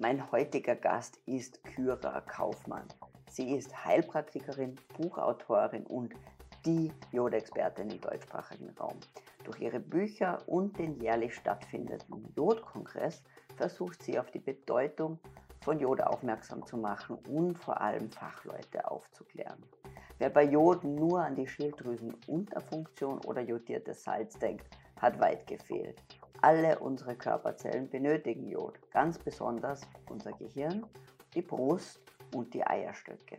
Mein heutiger Gast ist Kyra Kaufmann. Sie ist Heilpraktikerin, Buchautorin und die Jodexpertin im deutschsprachigen Raum. Durch ihre Bücher und den jährlich stattfindenden Jodkongress versucht sie auf die Bedeutung von Jod aufmerksam zu machen und vor allem Fachleute aufzuklären. Wer bei Jod nur an die Schilddrüsenunterfunktion oder jodiertes Salz denkt, hat weit gefehlt. Alle unsere Körperzellen benötigen Jod, ganz besonders unser Gehirn, die Brust und die Eierstöcke.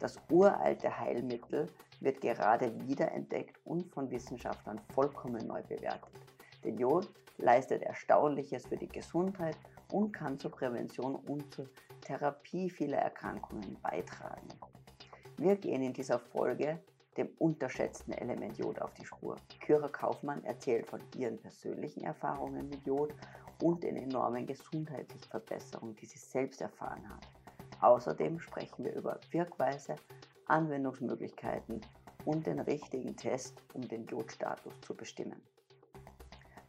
Das uralte Heilmittel wird gerade wiederentdeckt und von Wissenschaftlern vollkommen neu bewertet. Denn Jod leistet Erstaunliches für die Gesundheit und kann zur Prävention und zur Therapie vieler Erkrankungen beitragen. Wir gehen in dieser Folge dem unterschätzten Element Jod auf die Spur. Kyra Kaufmann erzählt von ihren persönlichen Erfahrungen mit Jod und den enormen gesundheitlichen Verbesserungen, die sie selbst erfahren hat. Außerdem sprechen wir über Wirkweise, Anwendungsmöglichkeiten und den richtigen Test, um den Jodstatus zu bestimmen.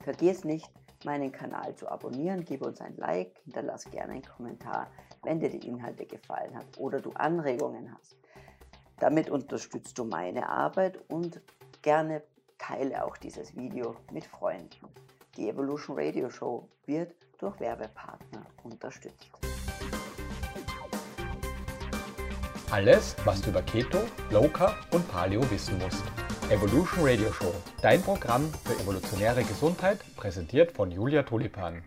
Vergiss nicht, meinen Kanal zu abonnieren, gib uns ein Like, hinterlass gerne einen Kommentar, wenn dir die Inhalte gefallen hat oder du Anregungen hast. Damit unterstützt du meine Arbeit und gerne teile auch dieses Video mit Freunden. Die Evolution Radio Show wird durch Werbepartner unterstützt. Alles, was du über Keto, Low Carb und Paleo wissen musst. Evolution Radio Show, dein Programm für evolutionäre Gesundheit, präsentiert von Julia Tulipan.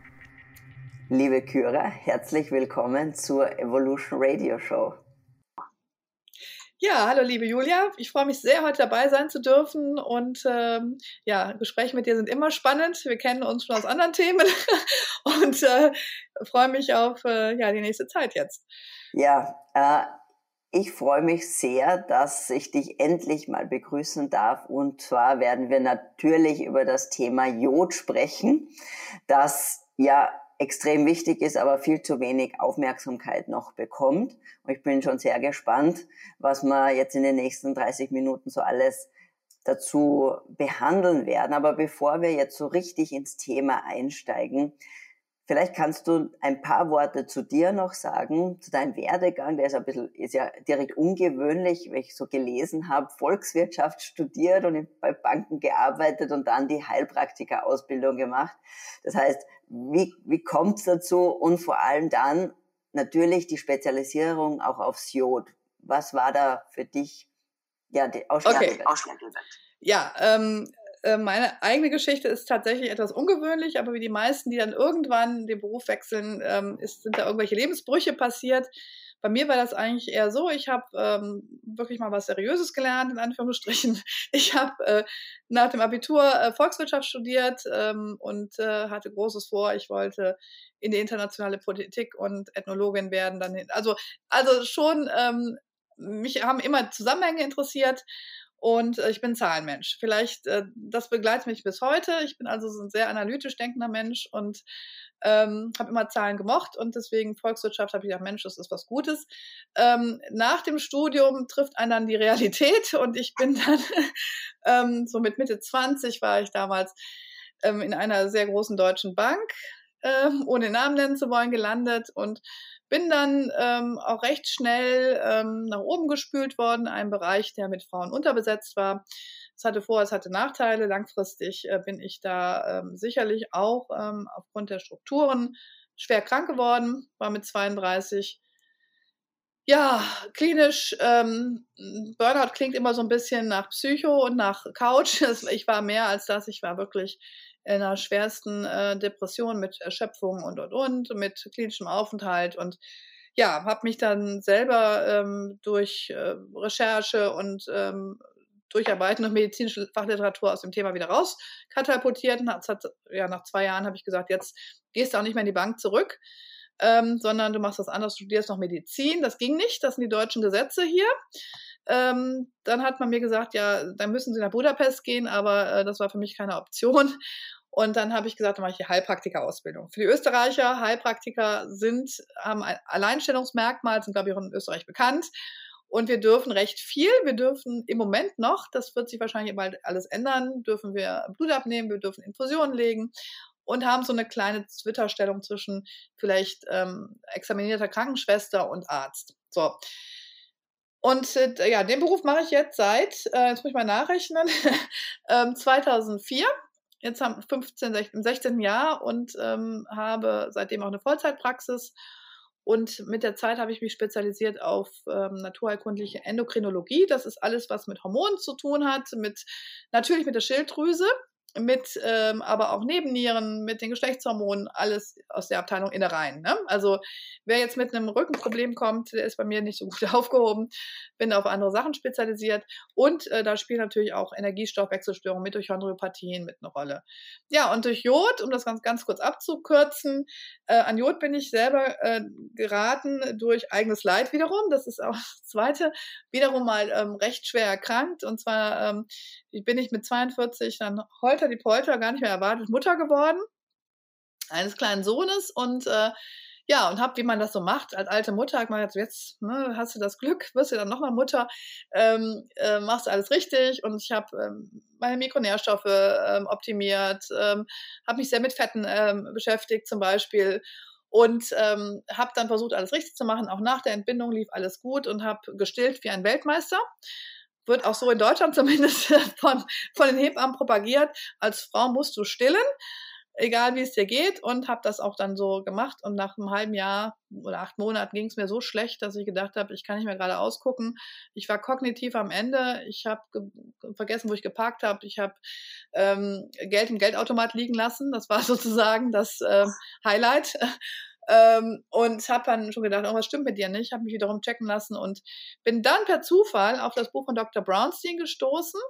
Liebe Kyra, herzlich willkommen zur Evolution Radio Show. Ja, hallo liebe Julia. Ich freue mich sehr, heute dabei sein zu dürfen. Und ähm, ja, Gespräche mit dir sind immer spannend. Wir kennen uns schon aus anderen Themen und äh, freue mich auf äh, ja, die nächste Zeit jetzt. Ja, äh, ich freue mich sehr, dass ich dich endlich mal begrüßen darf. Und zwar werden wir natürlich über das Thema Jod sprechen, das ja extrem wichtig ist, aber viel zu wenig Aufmerksamkeit noch bekommt. Und ich bin schon sehr gespannt, was wir jetzt in den nächsten 30 Minuten so alles dazu behandeln werden. Aber bevor wir jetzt so richtig ins Thema einsteigen, vielleicht kannst du ein paar Worte zu dir noch sagen, zu deinem Werdegang. Der ist ein bisschen, ist ja direkt ungewöhnlich, weil ich so gelesen habe, Volkswirtschaft studiert und bei Banken gearbeitet und dann die Heilpraktika-Ausbildung gemacht. Das heißt, wie, wie kommt es dazu? Und vor allem dann natürlich die Spezialisierung auch aufs Jod. Was war da für dich ja, die ausschlaggebend? Okay. Ja, ähm, äh, meine eigene Geschichte ist tatsächlich etwas ungewöhnlich, aber wie die meisten, die dann irgendwann den Beruf wechseln, ähm, ist, sind da irgendwelche Lebensbrüche passiert. Bei mir war das eigentlich eher so, ich habe ähm, wirklich mal was Seriöses gelernt, in Anführungsstrichen. Ich habe äh, nach dem Abitur äh, Volkswirtschaft studiert ähm, und äh, hatte Großes vor. Ich wollte in die internationale Politik und Ethnologin werden. Dann hin. Also, also schon, ähm, mich haben immer Zusammenhänge interessiert und äh, ich bin Zahlenmensch. Vielleicht, äh, das begleitet mich bis heute. Ich bin also so ein sehr analytisch denkender Mensch und ähm, habe immer Zahlen gemocht und deswegen Volkswirtschaft habe ich gedacht, Mensch, das ist was Gutes. Ähm, nach dem Studium trifft einen dann die Realität und ich bin dann ähm, so mit Mitte 20 war ich damals ähm, in einer sehr großen deutschen Bank, ähm, ohne Namen nennen zu wollen, gelandet und bin dann ähm, auch recht schnell ähm, nach oben gespült worden, ein Bereich, der mit Frauen unterbesetzt war. Es hatte Vor-, es hatte Nachteile. Langfristig äh, bin ich da ähm, sicherlich auch ähm, aufgrund der Strukturen schwer krank geworden, war mit 32. Ja, klinisch, ähm, Burnout klingt immer so ein bisschen nach Psycho und nach Couch. Ich war mehr als das, ich war wirklich einer schwersten äh, Depression mit Erschöpfung und und und, mit klinischem Aufenthalt und ja, habe mich dann selber ähm, durch äh, Recherche und ähm, Durcharbeiten und medizinische Fachliteratur aus dem Thema wieder rauskatapultiert. Und hat, ja, nach zwei Jahren habe ich gesagt, jetzt gehst du auch nicht mehr in die Bank zurück, ähm, sondern du machst was anderes, studierst noch Medizin. Das ging nicht, das sind die deutschen Gesetze hier. Ähm, dann hat man mir gesagt, ja, dann müssen Sie nach Budapest gehen, aber äh, das war für mich keine Option. Und dann habe ich gesagt, dann mache ich die Heilpraktika-Ausbildung. Für die Österreicher, Heilpraktiker sind, haben ein Alleinstellungsmerkmal, sind, glaube ich, auch in Österreich bekannt. Und wir dürfen recht viel. Wir dürfen im Moment noch, das wird sich wahrscheinlich bald alles ändern, dürfen wir Blut abnehmen, wir dürfen Infusionen legen. und haben so eine kleine Zwitterstellung zwischen vielleicht ähm, examinierter Krankenschwester und Arzt. So. Und äh, ja, den Beruf mache ich jetzt seit, äh, jetzt muss ich mal nachrechnen, ähm, 2004. Jetzt haben 15, 16, im 16. Jahr und ähm, habe seitdem auch eine Vollzeitpraxis. Und mit der Zeit habe ich mich spezialisiert auf ähm, naturheilkundliche Endokrinologie. Das ist alles, was mit Hormonen zu tun hat, mit natürlich mit der Schilddrüse mit ähm, aber auch Nebennieren, mit den Geschlechtshormonen, alles aus der Abteilung Innereien. Ne? Also wer jetzt mit einem Rückenproblem kommt, der ist bei mir nicht so gut aufgehoben, bin auf andere Sachen spezialisiert und äh, da spielen natürlich auch Energiestoffwechselstörungen, Mitochondriopathien mit eine Rolle. Ja, und durch Jod, um das ganz, ganz kurz abzukürzen, äh, an Jod bin ich selber äh, geraten durch eigenes Leid wiederum, das ist auch das Zweite, wiederum mal ähm, recht schwer erkrankt und zwar ähm, bin ich mit 42 dann holter die Polter gar nicht mehr erwartet Mutter geworden eines kleinen Sohnes und äh, ja, und habe, wie man das so macht, als alte Mutter, hat man jetzt, jetzt ne, hast du das Glück, wirst du dann nochmal Mutter, ähm, äh, machst alles richtig und ich habe ähm, meine Mikronährstoffe ähm, optimiert, ähm, habe mich sehr mit Fetten ähm, beschäftigt zum Beispiel und ähm, habe dann versucht, alles richtig zu machen. Auch nach der Entbindung lief alles gut und habe gestillt wie ein Weltmeister wird auch so in Deutschland zumindest von, von den Hebammen propagiert. Als Frau musst du stillen, egal wie es dir geht. Und habe das auch dann so gemacht. Und nach einem halben Jahr oder acht Monaten ging es mir so schlecht, dass ich gedacht habe, ich kann nicht mehr gerade ausgucken. Ich war kognitiv am Ende. Ich habe vergessen, wo ich geparkt habe. Ich habe ähm, Geld im Geldautomat liegen lassen. Das war sozusagen das äh, Highlight. Ähm, und habe dann schon gedacht, oh, was stimmt mit dir nicht? Habe mich wiederum checken lassen und bin dann per Zufall auf das Buch von Dr. Brownstein gestoßen.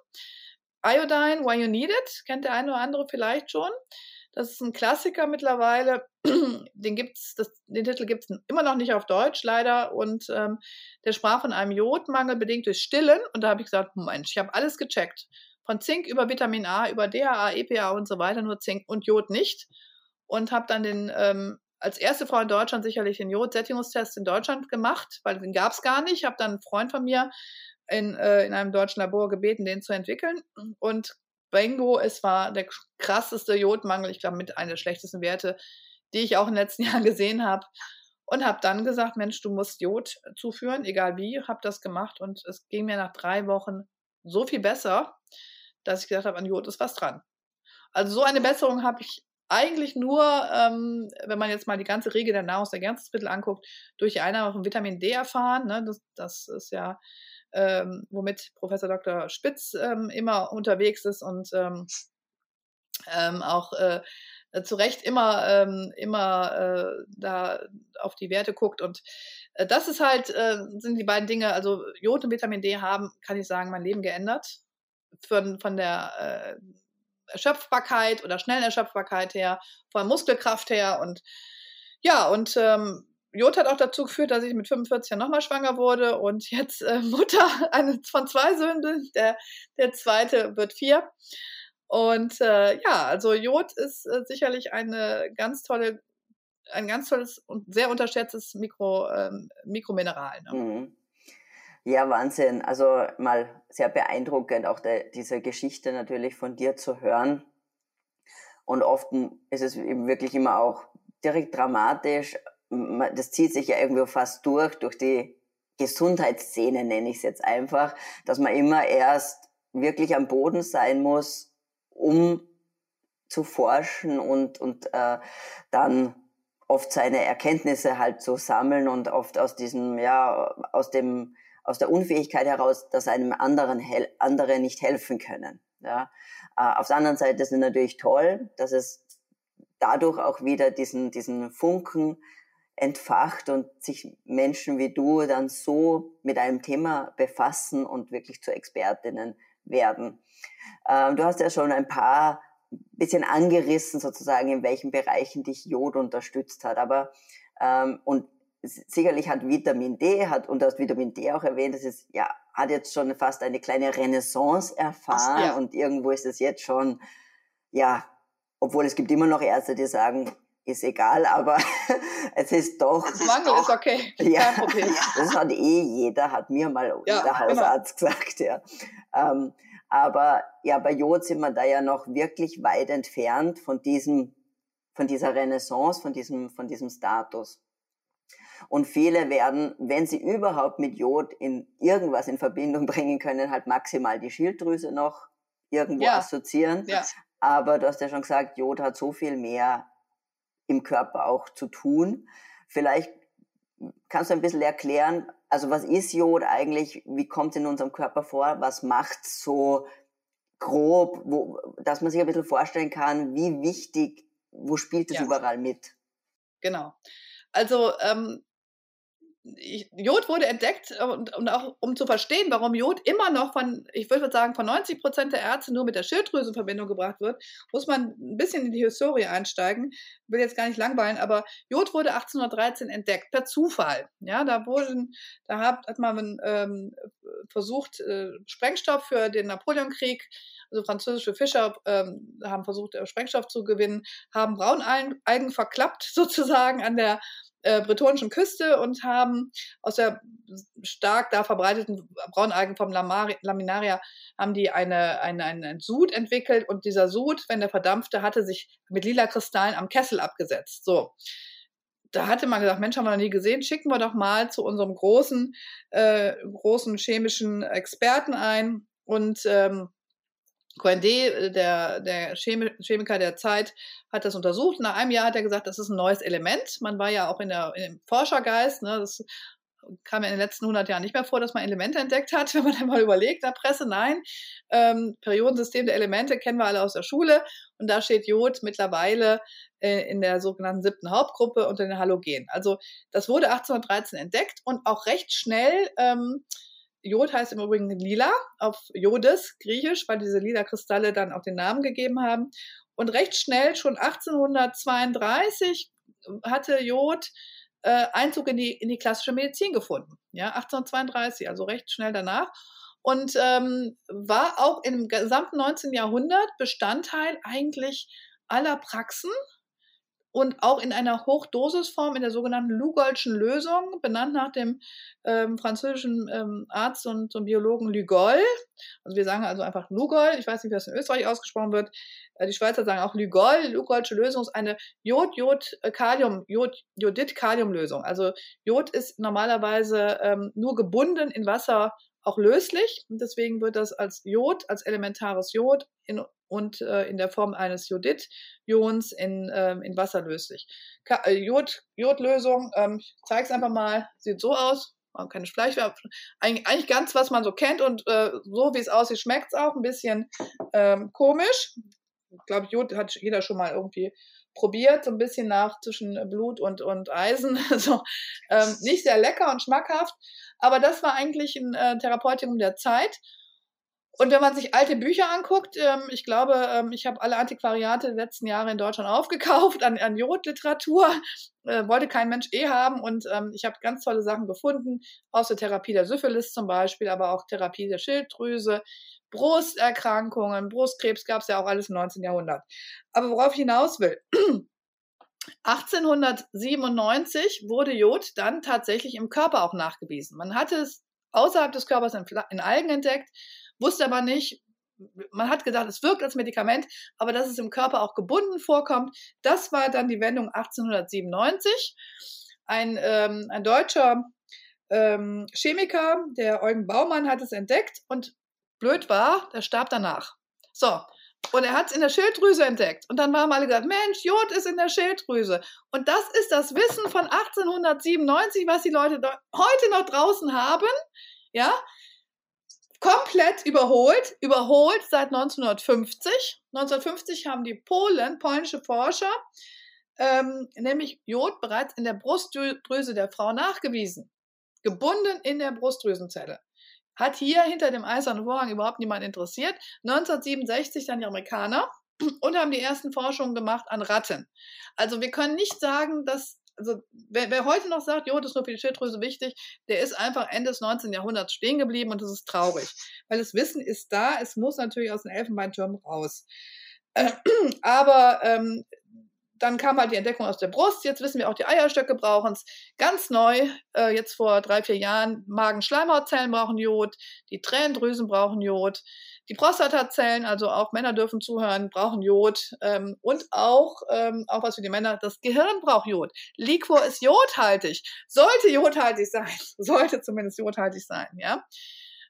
Iodine, Why You Need It, kennt der eine oder andere vielleicht schon. Das ist ein Klassiker mittlerweile. Den gibt's, das, den Titel gibt es immer noch nicht auf Deutsch, leider. Und ähm, der sprach von einem Jodmangel bedingt durch Stillen. Und da habe ich gesagt, Mensch, ich habe alles gecheckt. Von Zink über Vitamin A, über DHA, EPA und so weiter, nur Zink und Jod nicht. Und habe dann den ähm, als erste Frau in Deutschland sicherlich den Jodsättigungstest in Deutschland gemacht, weil den gab es gar nicht. Ich habe dann einen Freund von mir in, äh, in einem deutschen Labor gebeten, den zu entwickeln. Und Bingo, es war der krasseste Jodmangel, ich glaube mit einer der schlechtesten Werte, die ich auch in den letzten Jahren gesehen habe. Und habe dann gesagt, Mensch, du musst Jod zuführen, egal wie, habe das gemacht und es ging mir nach drei Wochen so viel besser, dass ich gesagt habe, an Jod ist was dran. Also so eine Besserung habe ich eigentlich nur, ähm, wenn man jetzt mal die ganze Regel der Nahrungsergänzungsmittel anguckt, durch die Einnahme von Vitamin D erfahren. Ne? Das, das ist ja, ähm, womit Professor Dr. Spitz ähm, immer unterwegs ist und ähm, ähm, auch äh, zu Recht immer, ähm, immer äh, da auf die Werte guckt. Und äh, das ist halt, äh, sind die beiden Dinge, also Jod und Vitamin D haben, kann ich sagen, mein Leben geändert. Von, von der äh, Erschöpfbarkeit oder schnellen Erschöpfbarkeit her, von Muskelkraft her und ja, und ähm, Jod hat auch dazu geführt, dass ich mit 45 Jahren nochmal schwanger wurde und jetzt äh, Mutter eine, von zwei Söhnen Der, der zweite wird vier. Und äh, ja, also Jod ist äh, sicherlich eine ganz tolle, ein ganz tolles und sehr unterschätztes Mikro, ähm, Mikromineral. Ne? Mhm. Ja, Wahnsinn. Also mal sehr beeindruckend, auch der, diese Geschichte natürlich von dir zu hören. Und oft ist es eben wirklich immer auch direkt dramatisch. Das zieht sich ja irgendwie fast durch, durch die Gesundheitsszene nenne ich es jetzt einfach, dass man immer erst wirklich am Boden sein muss, um zu forschen und, und äh, dann oft seine Erkenntnisse halt zu sammeln und oft aus diesem, ja, aus dem aus der Unfähigkeit heraus, dass einem anderen andere nicht helfen können. Ja. Äh, auf der anderen Seite ist es natürlich toll, dass es dadurch auch wieder diesen, diesen Funken entfacht und sich Menschen wie du dann so mit einem Thema befassen und wirklich zu Expertinnen werden. Ähm, du hast ja schon ein paar bisschen angerissen sozusagen, in welchen Bereichen dich Jod unterstützt hat. Aber ähm, und sicherlich hat Vitamin D, hat, und du hast Vitamin D auch erwähnt, das ist, ja, hat jetzt schon fast eine kleine Renaissance erfahren ja. und irgendwo ist es jetzt schon, ja, obwohl es gibt immer noch Ärzte, die sagen, ist egal, aber es ist doch. Das Mangel ist, ist okay. Ja, das hat eh jeder, hat mir mal ja, der. Hausarzt genau. gesagt, ja. Ähm, aber ja, bei Jod sind wir da ja noch wirklich weit entfernt von diesem von dieser Renaissance, von diesem, von diesem Status. Und viele werden, wenn sie überhaupt mit Jod in irgendwas in Verbindung bringen können, halt maximal die Schilddrüse noch irgendwo ja. assoziieren. Ja. Aber du hast ja schon gesagt, Jod hat so viel mehr im Körper auch zu tun. Vielleicht kannst du ein bisschen erklären, also was ist Jod eigentlich? Wie kommt es in unserem Körper vor? Was macht so grob, wo, dass man sich ein bisschen vorstellen kann, wie wichtig, wo spielt es ja. überall mit? Genau. Also ähm, Jod wurde entdeckt äh, und, und, auch um zu verstehen, warum Jod immer noch von, ich würde sagen, von 90 Prozent der Ärzte nur mit der Schilddrüse in Verbindung gebracht wird, muss man ein bisschen in die Historie einsteigen. Ich will jetzt gar nicht langweilen, aber Jod wurde 1813 entdeckt, per Zufall. Ja, da wurden, da hat, hat man ähm, versucht, äh, Sprengstoff für den Napoleonkrieg also französische Fischer ähm, haben versucht, äh, Sprengstoff zu gewinnen, haben Braunalgen verklappt sozusagen an der äh, bretonischen Küste und haben aus der stark da verbreiteten Braunalgenform Laminaria haben die eine, eine, einen Sud entwickelt und dieser Sud, wenn der verdampfte, hatte sich mit lila Kristallen am Kessel abgesetzt. So. Da hatte man gesagt, Mensch, haben wir noch nie gesehen, schicken wir doch mal zu unserem großen, äh, großen chemischen Experten ein und ähm, Coindé, äh, der, der Chemiker der Zeit, hat das untersucht. Nach einem Jahr hat er gesagt, das ist ein neues Element. Man war ja auch in der, im Forschergeist. Ne, das kam ja in den letzten 100 Jahren nicht mehr vor, dass man Elemente entdeckt hat, wenn man dann mal überlegt, der Presse, nein. Ähm, Periodensystem der Elemente kennen wir alle aus der Schule. Und da steht Jod mittlerweile äh, in der sogenannten siebten Hauptgruppe unter den Halogenen. Also das wurde 1813 entdeckt und auch recht schnell ähm, Jod heißt im Übrigen lila, auf Jodes, griechisch, weil diese lila Kristalle dann auch den Namen gegeben haben. Und recht schnell, schon 1832, hatte Jod äh, Einzug in die, in die klassische Medizin gefunden. Ja, 1832, also recht schnell danach. Und ähm, war auch im gesamten 19. Jahrhundert Bestandteil eigentlich aller Praxen und auch in einer Hochdosisform in der sogenannten Lugoldschen Lösung, benannt nach dem ähm, französischen ähm, Arzt und, und, Biologen Lugol. Also wir sagen also einfach Lugol, ich weiß nicht, wie das in Österreich ausgesprochen wird. Äh, die Schweizer sagen auch Lugol. Lugolsche Lösung ist eine Jod-Jod-Kalium, Jod-Jodid-Kalium-Lösung. Also Jod ist normalerweise ähm, nur gebunden in Wasser auch löslich. Und deswegen wird das als Jod, als elementares Jod in und äh, in der Form eines Jodid-Ions in, ähm, in Wasser löslich. Ka äh, Jod, Jodlösung, ähm, ich zeige es einfach mal, sieht so aus. Keine Fleischwerbung. Eigentlich, eigentlich ganz, was man so kennt und äh, so wie es aussieht, schmeckt es auch ein bisschen ähm, komisch. Ich glaube, Jod hat jeder schon mal irgendwie probiert, so ein bisschen nach zwischen Blut und, und Eisen. so, ähm, nicht sehr lecker und schmackhaft, aber das war eigentlich ein äh, Therapeutikum der Zeit. Und wenn man sich alte Bücher anguckt, ähm, ich glaube, ähm, ich habe alle Antiquariate der letzten Jahre in Deutschland aufgekauft an, an Jodliteratur, äh, wollte kein Mensch eh haben und ähm, ich habe ganz tolle Sachen gefunden, aus der Therapie der Syphilis zum Beispiel, aber auch Therapie der Schilddrüse, Brusterkrankungen, Brustkrebs gab es ja auch alles im 19. Jahrhundert. Aber worauf ich hinaus will, 1897 wurde Jod dann tatsächlich im Körper auch nachgewiesen. Man hatte es außerhalb des Körpers in, in Algen entdeckt wusste aber nicht, man hat gedacht, es wirkt als Medikament, aber dass es im Körper auch gebunden vorkommt, das war dann die Wendung 1897. Ein, ähm, ein deutscher ähm, Chemiker, der Eugen Baumann, hat es entdeckt und blöd war, der starb danach. So, und er hat es in der Schilddrüse entdeckt. Und dann waren alle gesagt, Mensch, Jod ist in der Schilddrüse. Und das ist das Wissen von 1897, was die Leute heute noch draußen haben. Ja, komplett überholt, überholt seit 1950. 1950 haben die Polen, polnische Forscher, ähm, nämlich Jod bereits in der Brustdrüse der Frau nachgewiesen. Gebunden in der Brustdrüsenzelle. Hat hier hinter dem eisernen Vorhang überhaupt niemand interessiert. 1967 dann die Amerikaner und haben die ersten Forschungen gemacht an Ratten. Also wir können nicht sagen, dass also wer, wer, heute noch sagt, jo, das ist nur für die Schilddrüse wichtig, der ist einfach Ende des 19. Jahrhunderts stehen geblieben und das ist traurig. Weil das Wissen ist da, es muss natürlich aus den Elfenbeinturm raus. Äh, aber ähm, dann kam halt die Entdeckung aus der Brust. Jetzt wissen wir auch, die Eierstöcke brauchen es. Ganz neu, äh, jetzt vor drei, vier Jahren, Magen-Schleimhautzellen brauchen Jod, die Tränendrüsen brauchen Jod, die Prostatazellen, also auch Männer dürfen zuhören, brauchen Jod. Ähm, und auch, ähm, auch was für die Männer, das Gehirn braucht Jod. Liquor ist jodhaltig. Sollte jodhaltig sein. Sollte zumindest jodhaltig sein, ja.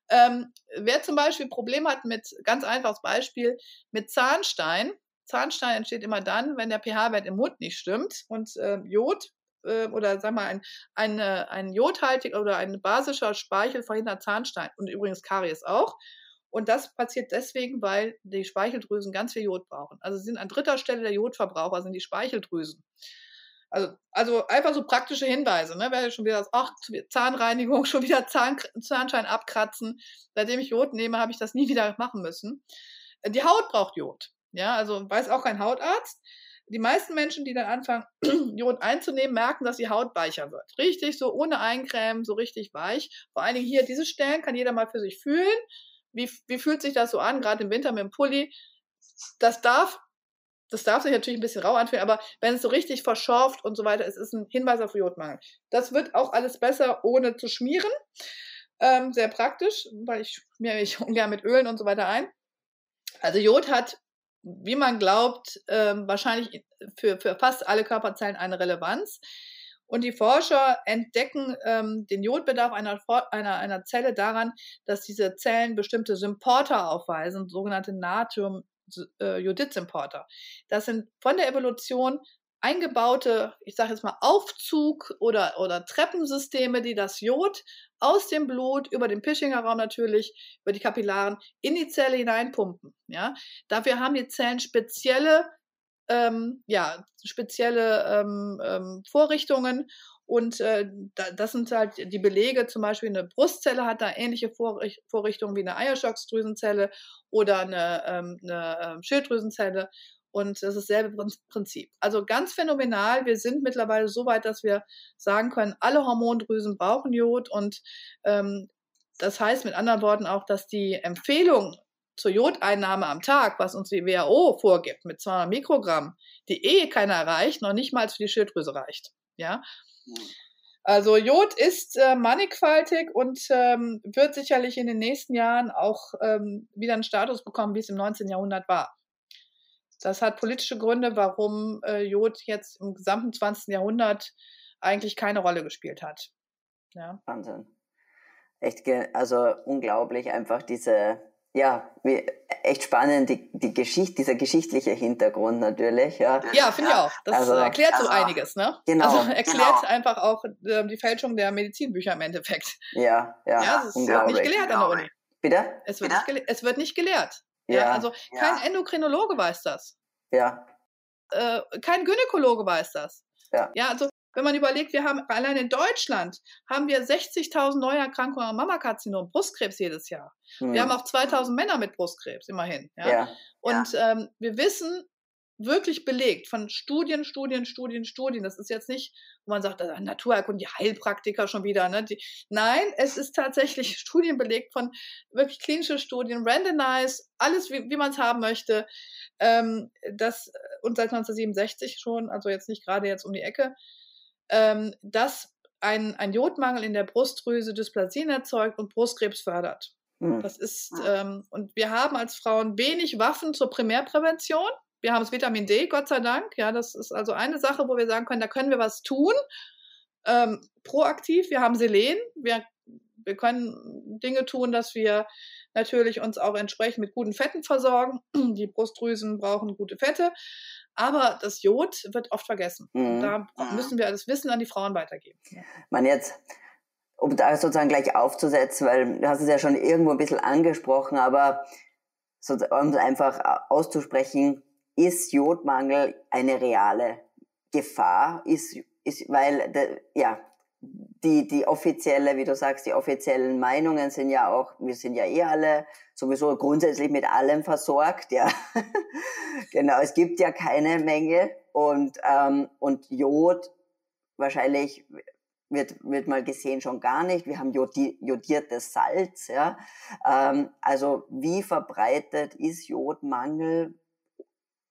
Ähm, wer zum Beispiel Probleme hat mit, ganz einfaches Beispiel, mit Zahnstein. Zahnstein entsteht immer dann, wenn der pH-Wert im Mund nicht stimmt und äh, Jod äh, oder sag mal ein, eine, ein jodhaltig oder ein basischer Speichel verhindert Zahnstein und übrigens Karies auch. Und das passiert deswegen, weil die Speicheldrüsen ganz viel Jod brauchen. Also sind an dritter Stelle der Jodverbraucher sind die Speicheldrüsen. Also, also einfach so praktische Hinweise. Ne? Wer schon wieder das, ach, Zahnreinigung, schon wieder Zahn, Zahnschein abkratzen. Seitdem ich Jod nehme, habe ich das nie wieder machen müssen. Die Haut braucht Jod. Ja, also weiß auch kein Hautarzt. Die meisten Menschen, die dann anfangen, Jod einzunehmen, merken, dass die Haut weicher wird. Richtig, so ohne Eincremen, so richtig weich. Vor allen Dingen hier diese Stellen kann jeder mal für sich fühlen wie, wie fühlt sich das so an, gerade im Winter mit dem Pulli? Das darf, das darf sich natürlich ein bisschen rau anfühlen, aber wenn es so richtig verschorft und so weiter, es ist ein Hinweis auf Jodmangel. Das wird auch alles besser, ohne zu schmieren. Ähm, sehr praktisch, weil ich schmiere mich ungern mit Ölen und so weiter ein. Also Jod hat, wie man glaubt, ähm, wahrscheinlich für, für fast alle Körperzellen eine Relevanz. Und die Forscher entdecken ähm, den Jodbedarf einer, einer, einer Zelle daran, dass diese Zellen bestimmte Symporter aufweisen, sogenannte Natrium-Jodid-Symporter. Äh, das sind von der Evolution eingebaute, ich sage jetzt mal Aufzug- oder, oder Treppensysteme, die das Jod aus dem Blut über den Pischinger Raum natürlich, über die Kapillaren in die Zelle hineinpumpen. Ja? Dafür haben die Zellen spezielle ähm, ja, spezielle ähm, ähm, Vorrichtungen. Und äh, da, das sind halt die Belege, zum Beispiel eine Brustzelle hat da ähnliche Vorricht Vorrichtungen wie eine Eierstocksdrüsenzelle oder eine, ähm, eine ähm, Schilddrüsenzelle. Und das ist dasselbe Prinzip. Also ganz phänomenal. Wir sind mittlerweile so weit, dass wir sagen können, alle Hormondrüsen brauchen Jod. Und ähm, das heißt mit anderen Worten auch, dass die Empfehlung zur Jodeinnahme am Tag, was uns die WHO vorgibt, mit 200 Mikrogramm, die eh keiner erreicht, noch nicht mal für die Schilddrüse reicht. Ja. Also Jod ist äh, mannigfaltig und ähm, wird sicherlich in den nächsten Jahren auch ähm, wieder einen Status bekommen, wie es im 19. Jahrhundert war. Das hat politische Gründe, warum äh, Jod jetzt im gesamten 20. Jahrhundert eigentlich keine Rolle gespielt hat. Ja. Wahnsinn. Echt, also unglaublich einfach diese ja, wie, echt spannend, die, die Geschichte, dieser geschichtliche Hintergrund natürlich. Ja, ja finde ich auch. Das also, erklärt so also, einiges, ne? Genau. Also erklärt genau. einfach auch äh, die Fälschung der Medizinbücher im Endeffekt. Ja, ja. Ja, es wird nicht gelehrt an der Uni. Bitte? Es wird, Bitte? Nicht, es wird nicht gelehrt. Ja. ja also kein ja. Endokrinologe weiß das. Ja. Äh, kein Gynäkologe weiß das. Ja. Ja, also wenn man überlegt, wir haben allein in Deutschland haben wir 60.000 Neuerkrankungen am Mammakarzinom, Brustkrebs jedes Jahr. Hm. Wir haben auch 2.000 Männer mit Brustkrebs, immerhin. Ja? ja. Und ja. Ähm, wir wissen, wirklich belegt von Studien, Studien, Studien, Studien. Das ist jetzt nicht, wo man sagt, äh, Naturheilkunde, die Heilpraktiker schon wieder. Ne? Die, nein, es ist tatsächlich Studien belegt von wirklich klinischen Studien, randomized, alles wie, wie man es haben möchte. Ähm, das, und seit 1967 schon, also jetzt nicht gerade jetzt um die Ecke ähm, dass ein, ein Jodmangel in der Brustdrüse Dysplasien erzeugt und Brustkrebs fördert. Mhm. Das ist, ähm, und wir haben als Frauen wenig Waffen zur Primärprävention. Wir haben das Vitamin D, Gott sei Dank. Ja, das ist also eine Sache, wo wir sagen können, da können wir was tun. Ähm, proaktiv. Wir haben Selen. Wir, wir können Dinge tun, dass wir natürlich uns auch entsprechend mit guten Fetten versorgen. Die Brustdrüsen brauchen gute Fette. Aber das Jod wird oft vergessen. Mhm. Da müssen wir das Wissen an die Frauen weitergeben. Man jetzt, um da sozusagen gleich aufzusetzen, weil du hast es ja schon irgendwo ein bisschen angesprochen, aber so, um es einfach auszusprechen, ist Jodmangel eine reale Gefahr? Ist, ist, weil, ja, die, die offizielle, wie du sagst, die offiziellen Meinungen sind ja auch, wir sind ja eh alle sowieso grundsätzlich mit allem versorgt, ja. genau, es gibt ja keine Menge und, ähm, und Jod wahrscheinlich wird, wird mal gesehen schon gar nicht. Wir haben jodi jodiertes Salz, ja. Ähm, also wie verbreitet ist Jodmangel?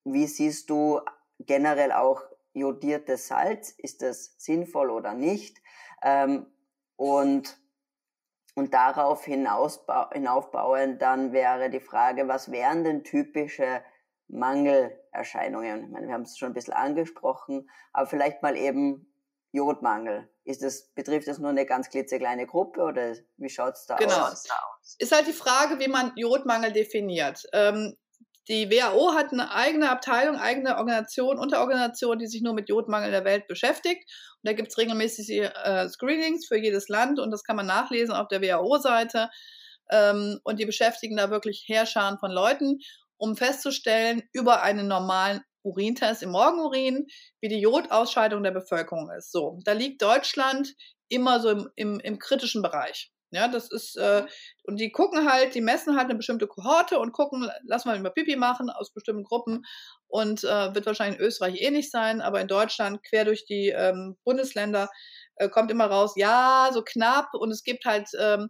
Wie siehst du generell auch jodiertes Salz, ist das sinnvoll oder nicht? Ähm, und, und darauf hinaufbauen, dann wäre die Frage, was wären denn typische Mangelerscheinungen? Ich meine, wir haben es schon ein bisschen angesprochen, aber vielleicht mal eben Jodmangel. Ist das, betrifft das nur eine ganz klitzekleine Gruppe oder wie schaut es da genau. aus? Genau. Ist halt die Frage, wie man Jodmangel definiert. Ähm, die WHO hat eine eigene Abteilung, eigene Organisation, Unterorganisation, die sich nur mit Jodmangel in der Welt beschäftigt. Und da gibt es regelmäßig äh, Screenings für jedes Land und das kann man nachlesen auf der WHO-Seite. Ähm, und die beschäftigen da wirklich Heerscharen von Leuten, um festzustellen, über einen normalen Urintest im Morgenurin, wie die Jodausscheidung der Bevölkerung ist. So, da liegt Deutschland immer so im, im, im kritischen Bereich. Ja, das ist, äh, und die gucken halt, die messen halt eine bestimmte Kohorte und gucken, lass mal immer Pipi machen aus bestimmten Gruppen und äh, wird wahrscheinlich in Österreich ähnlich eh sein, aber in Deutschland quer durch die ähm, Bundesländer äh, kommt immer raus, ja, so knapp und es gibt halt, ähm,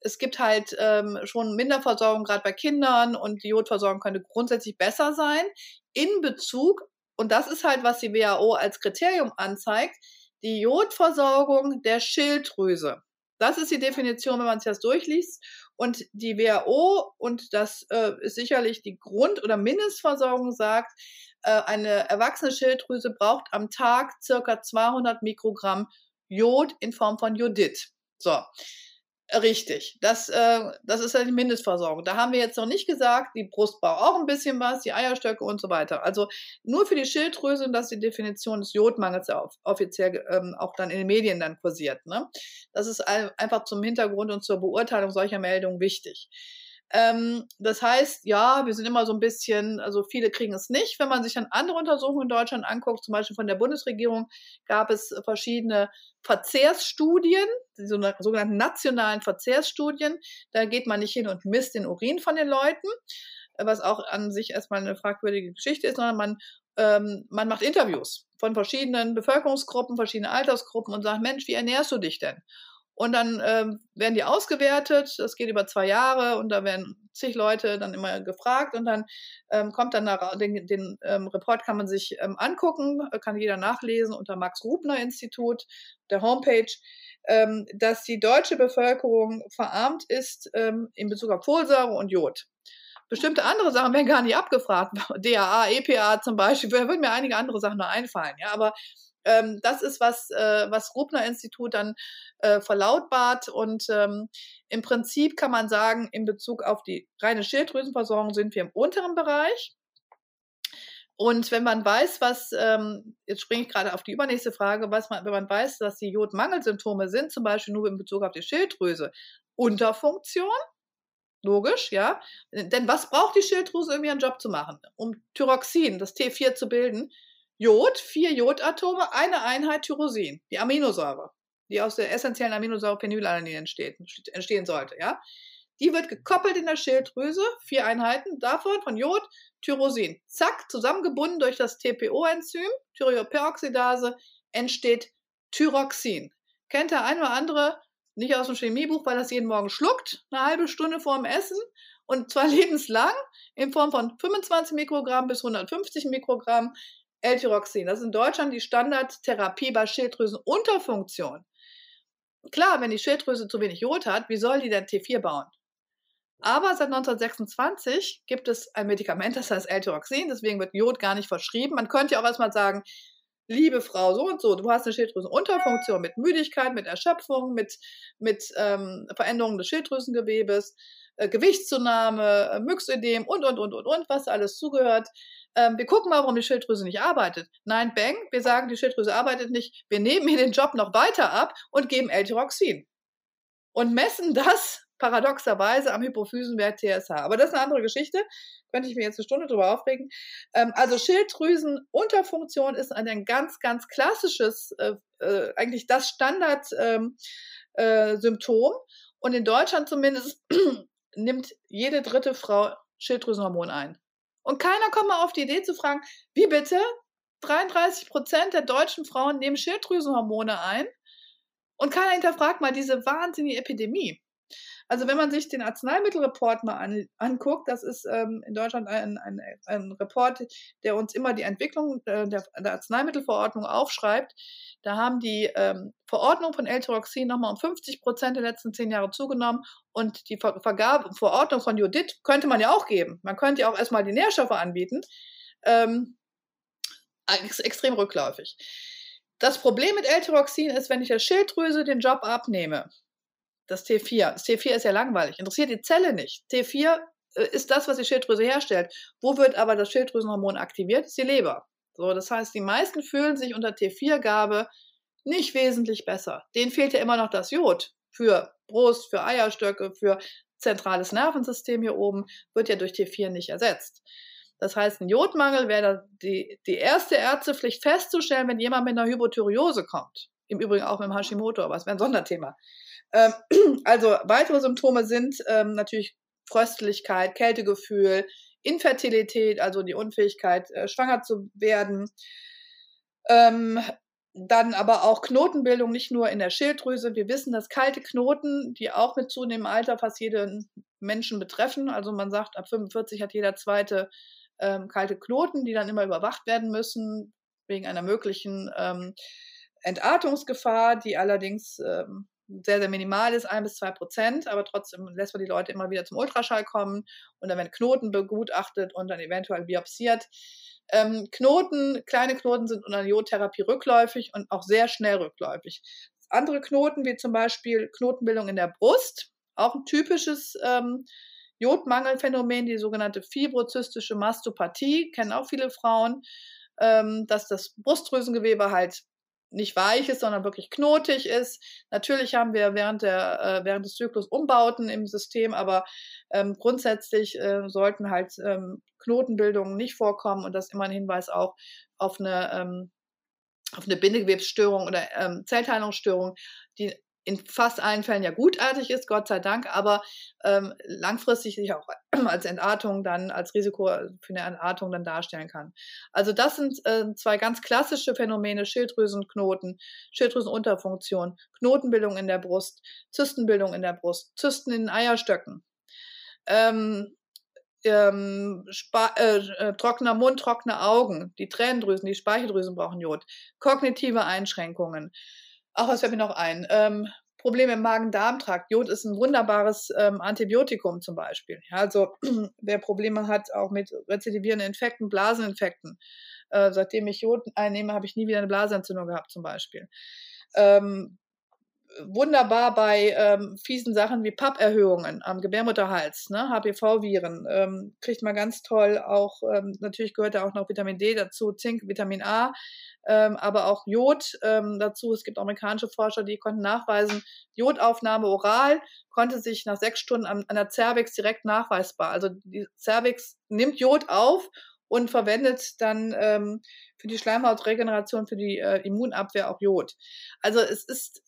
es gibt halt ähm, schon Minderversorgung gerade bei Kindern und die Jodversorgung könnte grundsätzlich besser sein in Bezug, und das ist halt, was die WHO als Kriterium anzeigt, die Jodversorgung der Schilddrüse. Das ist die Definition, wenn man sich das durchliest. Und die WHO, und das äh, ist sicherlich die Grund- oder Mindestversorgung, sagt, äh, eine erwachsene Schilddrüse braucht am Tag circa 200 Mikrogramm Jod in Form von Jodid. So. Richtig, das, äh, das ist ja die Mindestversorgung. Da haben wir jetzt noch nicht gesagt, die Brust braucht auch ein bisschen was, die Eierstöcke und so weiter. Also nur für die Schilddrüse, und das ist die Definition des Jodmangels ja offiziell ähm, auch dann in den Medien dann kursiert. Ne? Das ist einfach zum Hintergrund und zur Beurteilung solcher Meldungen wichtig. Ähm, das heißt, ja, wir sind immer so ein bisschen, also viele kriegen es nicht. Wenn man sich dann andere Untersuchungen in Deutschland anguckt, zum Beispiel von der Bundesregierung, gab es verschiedene Verzehrsstudien, die sogenannten nationalen Verzehrsstudien. Da geht man nicht hin und misst den Urin von den Leuten, was auch an sich erstmal eine fragwürdige Geschichte ist, sondern man ähm, man macht Interviews von verschiedenen Bevölkerungsgruppen, verschiedenen Altersgruppen und sagt, Mensch, wie ernährst du dich denn? Und dann ähm, werden die ausgewertet, das geht über zwei Jahre und da werden zig Leute dann immer gefragt und dann ähm, kommt dann nach, den, den ähm, Report kann man sich ähm, angucken, kann jeder nachlesen unter Max-Rubner-Institut, der Homepage, ähm, dass die deutsche Bevölkerung verarmt ist ähm, in Bezug auf Folsäure und Jod. Bestimmte andere Sachen werden gar nicht abgefragt, DAA, EPA zum Beispiel, da würden mir einige andere Sachen noch einfallen, ja, aber ähm, das ist was, äh, was Rubner-Institut dann äh, verlautbart. Und ähm, im Prinzip kann man sagen, in Bezug auf die reine Schilddrüsenversorgung sind wir im unteren Bereich. Und wenn man weiß, was, ähm, jetzt springe ich gerade auf die übernächste Frage, was man, wenn man weiß, dass die Jodmangelsymptome sind, zum Beispiel nur in Bezug auf die Schilddrüse, Unterfunktion, logisch, ja. Denn was braucht die Schilddrüse, um ihren Job zu machen? Um Thyroxin, das T4 zu bilden, Jod, vier Jodatome, eine Einheit Tyrosin, die Aminosäure, die aus der essentiellen Aminosäure Phenylalanin entsteht, entstehen sollte, ja. Die wird gekoppelt in der Schilddrüse, vier Einheiten davon von Jod, Tyrosin. Zack, zusammengebunden durch das TPO-Enzym, Thyreoperoxidase, entsteht Thyroxin. Kennt der ein oder andere nicht aus dem Chemiebuch, weil das jeden Morgen schluckt, eine halbe Stunde vor dem Essen und zwar lebenslang in Form von 25 Mikrogramm bis 150 Mikrogramm L-Tyroxin. Das ist in Deutschland die Standardtherapie bei Schilddrüsenunterfunktion. Klar, wenn die Schilddrüse zu wenig Jod hat, wie soll die denn T4 bauen? Aber seit 1926 gibt es ein Medikament, das heißt L-Tyroxin, deswegen wird Jod gar nicht verschrieben. Man könnte ja auch erstmal sagen, liebe Frau so und so, du hast eine Schilddrüsenunterfunktion mit Müdigkeit, mit Erschöpfung, mit, mit ähm, Veränderungen des Schilddrüsengewebes, äh, Gewichtszunahme, äh, Myxödem und, und, und, und, und, was alles zugehört ähm, wir gucken mal, warum die Schilddrüse nicht arbeitet. Nein, bang, wir sagen, die Schilddrüse arbeitet nicht. Wir nehmen hier den Job noch weiter ab und geben L-Tyroxin. Und messen das paradoxerweise am Hypophysenwert TSH. Aber das ist eine andere Geschichte. Könnte ich mir jetzt eine Stunde drüber aufregen. Ähm, also Schilddrüsenunterfunktion ist ein ganz, ganz klassisches, äh, äh, eigentlich das Standardsymptom. Ähm, äh, und in Deutschland zumindest nimmt jede dritte Frau Schilddrüsenhormon ein. Und keiner kommt mal auf die Idee zu fragen, wie bitte? 33 Prozent der deutschen Frauen nehmen Schilddrüsenhormone ein und keiner hinterfragt mal diese wahnsinnige Epidemie. Also wenn man sich den Arzneimittelreport mal an, anguckt, das ist ähm, in Deutschland ein, ein, ein Report, der uns immer die Entwicklung äh, der, der Arzneimittelverordnung aufschreibt. Da haben die ähm, Verordnung von L-Tyroxin nochmal um 50 Prozent der letzten zehn Jahre zugenommen und die Ver Vergabe, Verordnung von Judith könnte man ja auch geben. Man könnte ja auch erstmal die Nährstoffe anbieten. Ähm, ex extrem rückläufig. Das Problem mit L-Tyroxin ist, wenn ich der Schilddrüse den Job abnehme, das T4, das T4 ist ja langweilig, interessiert die Zelle nicht. T4 äh, ist das, was die Schilddrüse herstellt. Wo wird aber das Schilddrüsenhormon aktiviert? Das ist die Leber. So, das heißt, die meisten fühlen sich unter T4-Gabe nicht wesentlich besser. Denen fehlt ja immer noch das Jod für Brust, für Eierstöcke, für zentrales Nervensystem hier oben, wird ja durch T4 nicht ersetzt. Das heißt, ein Jodmangel wäre die, die erste Ärztepflicht festzustellen, wenn jemand mit einer Hypothyreose kommt. Im Übrigen auch mit dem Hashimoto, aber es wäre ein Sonderthema. Ähm, also weitere Symptome sind ähm, natürlich Fröstlichkeit, Kältegefühl, Infertilität, also die Unfähigkeit, äh, schwanger zu werden. Ähm, dann aber auch Knotenbildung, nicht nur in der Schilddrüse. Wir wissen, dass kalte Knoten, die auch mit zunehmendem Alter fast jeden Menschen betreffen, also man sagt, ab 45 hat jeder zweite ähm, kalte Knoten, die dann immer überwacht werden müssen, wegen einer möglichen ähm, Entartungsgefahr, die allerdings ähm, sehr, sehr minimal ist, ein bis zwei Prozent, aber trotzdem lässt man die Leute immer wieder zum Ultraschall kommen und dann werden Knoten begutachtet und dann eventuell biopsiert. Ähm, Knoten, kleine Knoten sind unter Jodtherapie rückläufig und auch sehr schnell rückläufig. Andere Knoten, wie zum Beispiel Knotenbildung in der Brust, auch ein typisches ähm, Jodmangelphänomen, die sogenannte fibrozystische Mastopathie, kennen auch viele Frauen, ähm, dass das Brustdrüsengewebe halt nicht weich ist, sondern wirklich knotig ist. Natürlich haben wir während, der, äh, während des Zyklus Umbauten im System, aber ähm, grundsätzlich äh, sollten halt ähm, Knotenbildungen nicht vorkommen und das ist immer ein Hinweis auch auf eine, ähm, auf eine Bindegewebsstörung oder ähm, Zellteilungsstörung, die in fast allen Fällen ja gutartig ist, Gott sei Dank, aber ähm, langfristig sich auch als Entartung dann, als Risiko für eine Entartung dann darstellen kann. Also das sind äh, zwei ganz klassische Phänomene, Schilddrüsenknoten, Schilddrüsenunterfunktion, Knotenbildung in der Brust, Zystenbildung in der Brust, Zysten in den Eierstöcken. Ähm, ähm, äh, äh, trockener Mund, trockene Augen, die Tränendrüsen, die Speicheldrüsen brauchen Jod, kognitive Einschränkungen, Ach, was fällt mir noch ein? Ähm, Probleme im Magen-Darm-Trakt. Jod ist ein wunderbares ähm, Antibiotikum zum Beispiel. Ja, also wer Probleme hat, auch mit rezidivierenden Infekten, Blaseninfekten. Äh, seitdem ich Jod einnehme, habe ich nie wieder eine Blasenentzündung gehabt zum Beispiel. Ähm, wunderbar bei ähm, fiesen Sachen wie Papperhöhungen am Gebärmutterhals, ne, HPV-Viren, ähm, kriegt man ganz toll auch, ähm, natürlich gehört da auch noch Vitamin D dazu, Zink, Vitamin A, ähm, aber auch Jod ähm, dazu. Es gibt amerikanische Forscher, die konnten nachweisen, Jodaufnahme oral konnte sich nach sechs Stunden an, an der Cervix direkt nachweisbar. Also die Cervix nimmt Jod auf und verwendet dann ähm, für die Schleimhautregeneration, für die äh, Immunabwehr auch Jod. Also es ist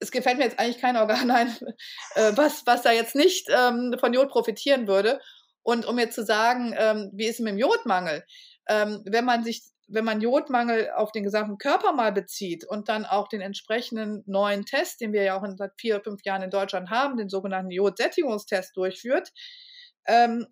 es gefällt mir jetzt eigentlich kein Organ ein, äh, was, was da jetzt nicht ähm, von Jod profitieren würde. Und um jetzt zu sagen, ähm, wie ist es mit dem Jodmangel? Ähm, wenn man sich, wenn man Jodmangel auf den gesamten Körper mal bezieht und dann auch den entsprechenden neuen Test, den wir ja auch seit vier, fünf Jahren in Deutschland haben, den sogenannten Jodsättigungstest durchführt, ähm,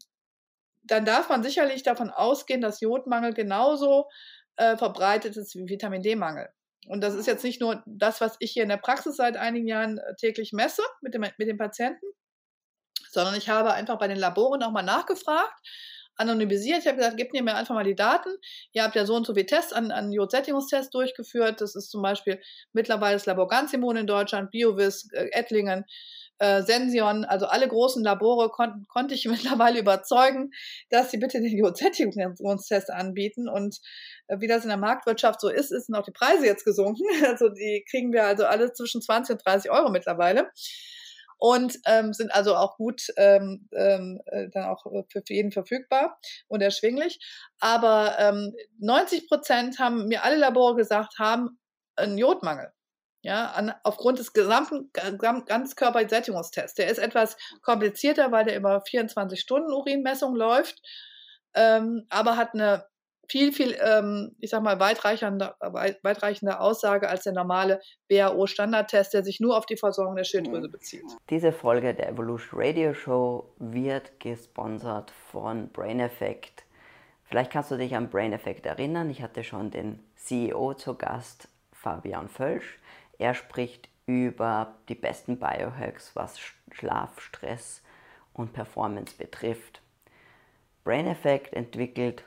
dann darf man sicherlich davon ausgehen, dass Jodmangel genauso äh, verbreitet ist wie Vitamin D-Mangel. Und das ist jetzt nicht nur das, was ich hier in der Praxis seit einigen Jahren äh, täglich messe mit dem, mit dem Patienten, sondern ich habe einfach bei den Laboren auch mal nachgefragt, anonymisiert. Ich habe gesagt, gebt mir einfach mal die Daten. Ihr habt ja so und so viele Tests an, an Jodsättigungstests durchgeführt. Das ist zum Beispiel mittlerweile das Labor Ganzimmun in Deutschland, BioVis, äh, Ettlingen, äh, Sension, also alle großen Labore kon konnte ich mittlerweile überzeugen, dass sie bitte den Jodsättigungstest anbieten. Und äh, wie das in der Marktwirtschaft so ist, sind auch die Preise jetzt gesunken. Also die kriegen wir also alle zwischen 20 und 30 Euro mittlerweile und ähm, sind also auch gut ähm, ähm, äh, dann auch für, jeden verfügbar und erschwinglich. Aber ähm, 90 Prozent haben mir alle Labore gesagt, haben einen Jodmangel. Ja, an, aufgrund des gesamten Ganzkörpersättigungstests. Der ist etwas komplizierter, weil der über 24 Stunden Urinmessung läuft, ähm, aber hat eine viel, viel, ähm, ich sag mal, weitreichende, weitreichende Aussage als der normale WHO-Standardtest, der sich nur auf die Versorgung der Schilddrüse bezieht. Diese Folge der Evolution Radio Show wird gesponsert von Brain Effect. Vielleicht kannst du dich an Brain Effect erinnern. Ich hatte schon den CEO zu Gast, Fabian Völsch. Er spricht über die besten Biohacks, was Schlaf, Stress und Performance betrifft. Brain Effect entwickelt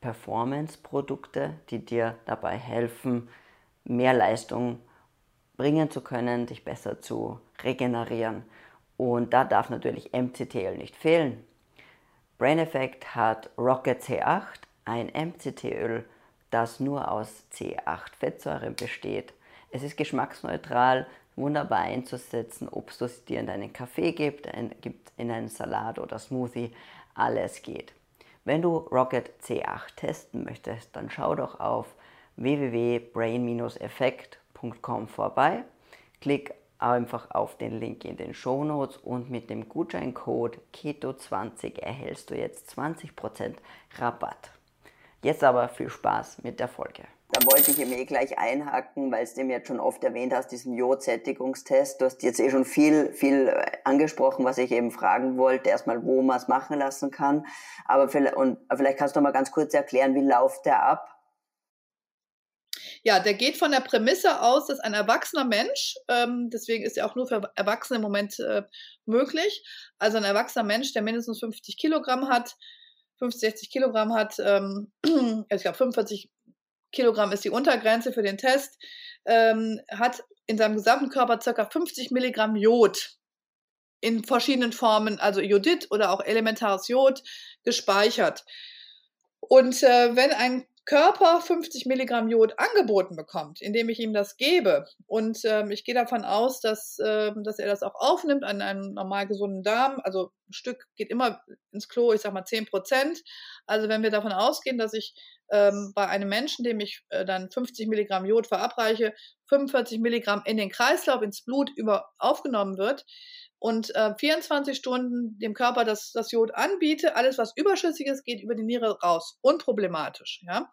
Performance-Produkte, die dir dabei helfen, mehr Leistung bringen zu können, dich besser zu regenerieren. Und da darf natürlich MCTL nicht fehlen. Brain Effect hat Rocket C8, ein MCT-Öl, das nur aus C8-Fettsäuren besteht. Es ist geschmacksneutral, wunderbar einzusetzen, ob es dir in deinen Kaffee gibt, gibt in einen Salat oder Smoothie, alles geht. Wenn du Rocket C8 testen möchtest, dann schau doch auf www.brain-effekt.com vorbei. Klick einfach auf den Link in den Show Notes und mit dem Gutscheincode KETO20 erhältst du jetzt 20% Rabatt. Jetzt aber viel Spaß mit der Folge. Da wollte ich eben eh gleich einhaken, weil es dem jetzt schon oft erwähnt hast, diesen Jodsättigungstest. Du hast jetzt eh schon viel, viel äh, angesprochen, was ich eben fragen wollte. Erstmal, wo man es machen lassen kann. Aber vielleicht, und vielleicht kannst du mal ganz kurz erklären, wie läuft der ab? Ja, der geht von der Prämisse aus, dass ein erwachsener Mensch, ähm, deswegen ist er auch nur für Erwachsene im Moment äh, möglich, also ein erwachsener Mensch, der mindestens 50 Kilogramm hat, 50, 60 Kilogramm hat, ähm, ich glaube 45 Kilogramm ist die Untergrenze für den Test, ähm, hat in seinem gesamten Körper ca. 50 Milligramm Jod in verschiedenen Formen, also Jodid oder auch elementares Jod, gespeichert. Und äh, wenn ein Körper 50 Milligramm Jod angeboten bekommt, indem ich ihm das gebe. Und ähm, ich gehe davon aus, dass, äh, dass er das auch aufnimmt an einem normal gesunden Darm. Also ein Stück geht immer ins Klo, ich sag mal 10 Prozent. Also wenn wir davon ausgehen, dass ich ähm, bei einem Menschen, dem ich äh, dann 50 Milligramm Jod verabreiche, 45 Milligramm in den Kreislauf, ins Blut über aufgenommen wird, und äh, 24 Stunden dem Körper das, das Jod anbiete. Alles, was überschüssig ist, geht über die Niere raus. Unproblematisch. Ja?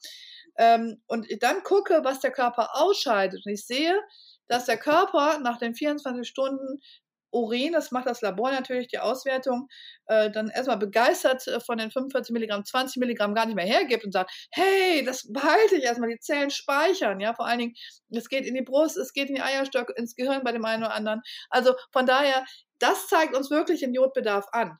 Ähm, und dann gucke, was der Körper ausscheidet. Und ich sehe, dass der Körper nach den 24 Stunden Urin, das macht das Labor natürlich, die Auswertung, äh, dann erstmal begeistert äh, von den 45 Milligramm, 20 Milligramm gar nicht mehr hergibt und sagt, hey, das behalte ich erstmal, die Zellen speichern, ja, vor allen Dingen, es geht in die Brust, es geht in die Eierstöcke, ins Gehirn bei dem einen oder anderen. Also von daher, das zeigt uns wirklich den Jodbedarf an.